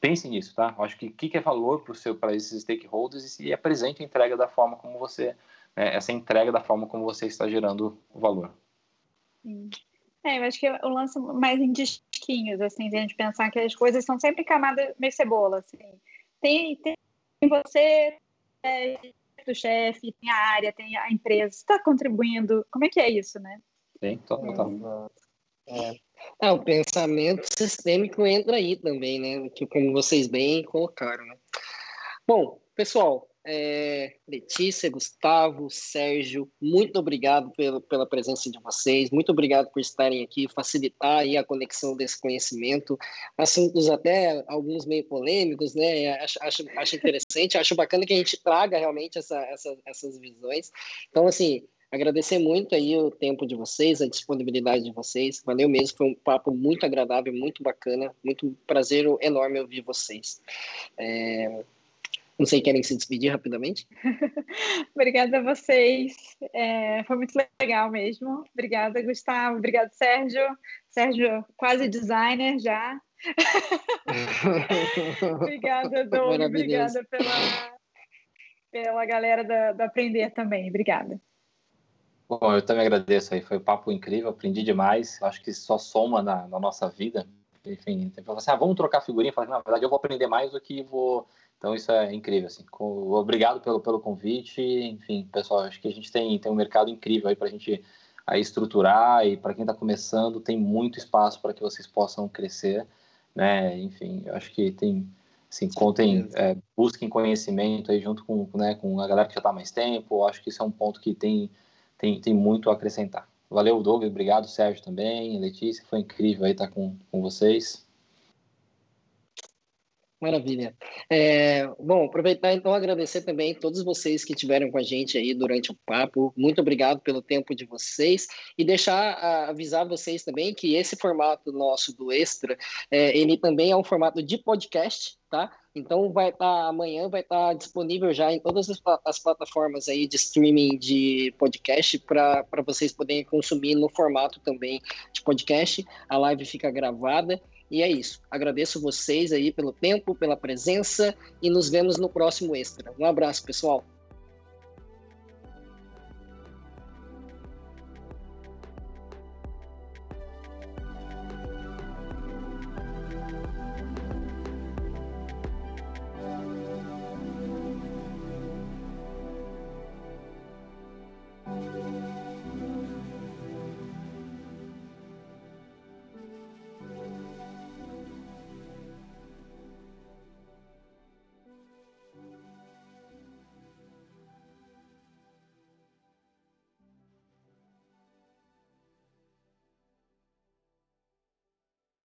pense nisso, tá? Eu acho que o que, que, é valor para esses stakeholders e se apresente a entrega da forma como você, né, essa entrega da forma como você está gerando o valor. Sim. É, eu acho que o lance mais em disquinhos, assim, de a gente pensar que as coisas são sempre camadas meio cebola, assim. Tem, tem você, é, do chefe, tem a área, tem a empresa, está contribuindo, como é que é isso, né? Sim, total. É. É, o pensamento sistêmico entra aí também, né? Que como vocês bem colocaram, né? Bom, pessoal, é, Letícia, Gustavo, Sérgio, muito obrigado pela, pela presença de vocês, muito obrigado por estarem aqui, facilitar aí a conexão desse conhecimento, assuntos até alguns meio polêmicos, né? Acho, acho, acho interessante, acho bacana que a gente traga realmente essa, essa, essas visões. Então, assim, Agradecer muito aí o tempo de vocês, a disponibilidade de vocês. Valeu mesmo, foi um papo muito agradável, muito bacana, muito prazer enorme ouvir vocês. É... Não sei, querem se despedir rapidamente? <laughs> Obrigada a vocês. É, foi muito legal mesmo. Obrigada, Gustavo. Obrigada, Sérgio. Sérgio, quase designer já. <laughs> Obrigada, Doug. Obrigada pela, pela galera da, da Aprender também. Obrigada. Bom, eu também agradeço aí, foi um papo incrível, aprendi demais, acho que só soma na, na nossa vida. Enfim, tem assim, ah, vamos trocar figurinha, falei, na verdade eu vou aprender mais do que vou. Então isso é incrível, assim. Obrigado pelo, pelo convite, enfim, pessoal, acho que a gente tem, tem um mercado incrível aí para a gente aí estruturar e para quem está começando tem muito espaço para que vocês possam crescer, né? Enfim, eu acho que tem assim, contem, é, busquem conhecimento aí junto com, né, com a galera que já está mais tempo. Eu acho que isso é um ponto que tem tem, tem muito a acrescentar. Valeu, Douglas, obrigado, Sérgio também, Letícia, foi incrível aí estar com, com vocês. Maravilha. É, bom, aproveitar então agradecer também todos vocês que estiveram com a gente aí durante o papo. Muito obrigado pelo tempo de vocês e deixar avisar vocês também que esse formato nosso do Extra, é, ele também é um formato de podcast, tá? Então vai estar tá, amanhã vai estar tá disponível já em todas as, as, plataformas aí de streaming de podcast para vocês poderem consumir no formato também de podcast. A live fica gravada e é isso. Agradeço vocês aí pelo tempo, pela presença e nos vemos no próximo extra. Um abraço, pessoal.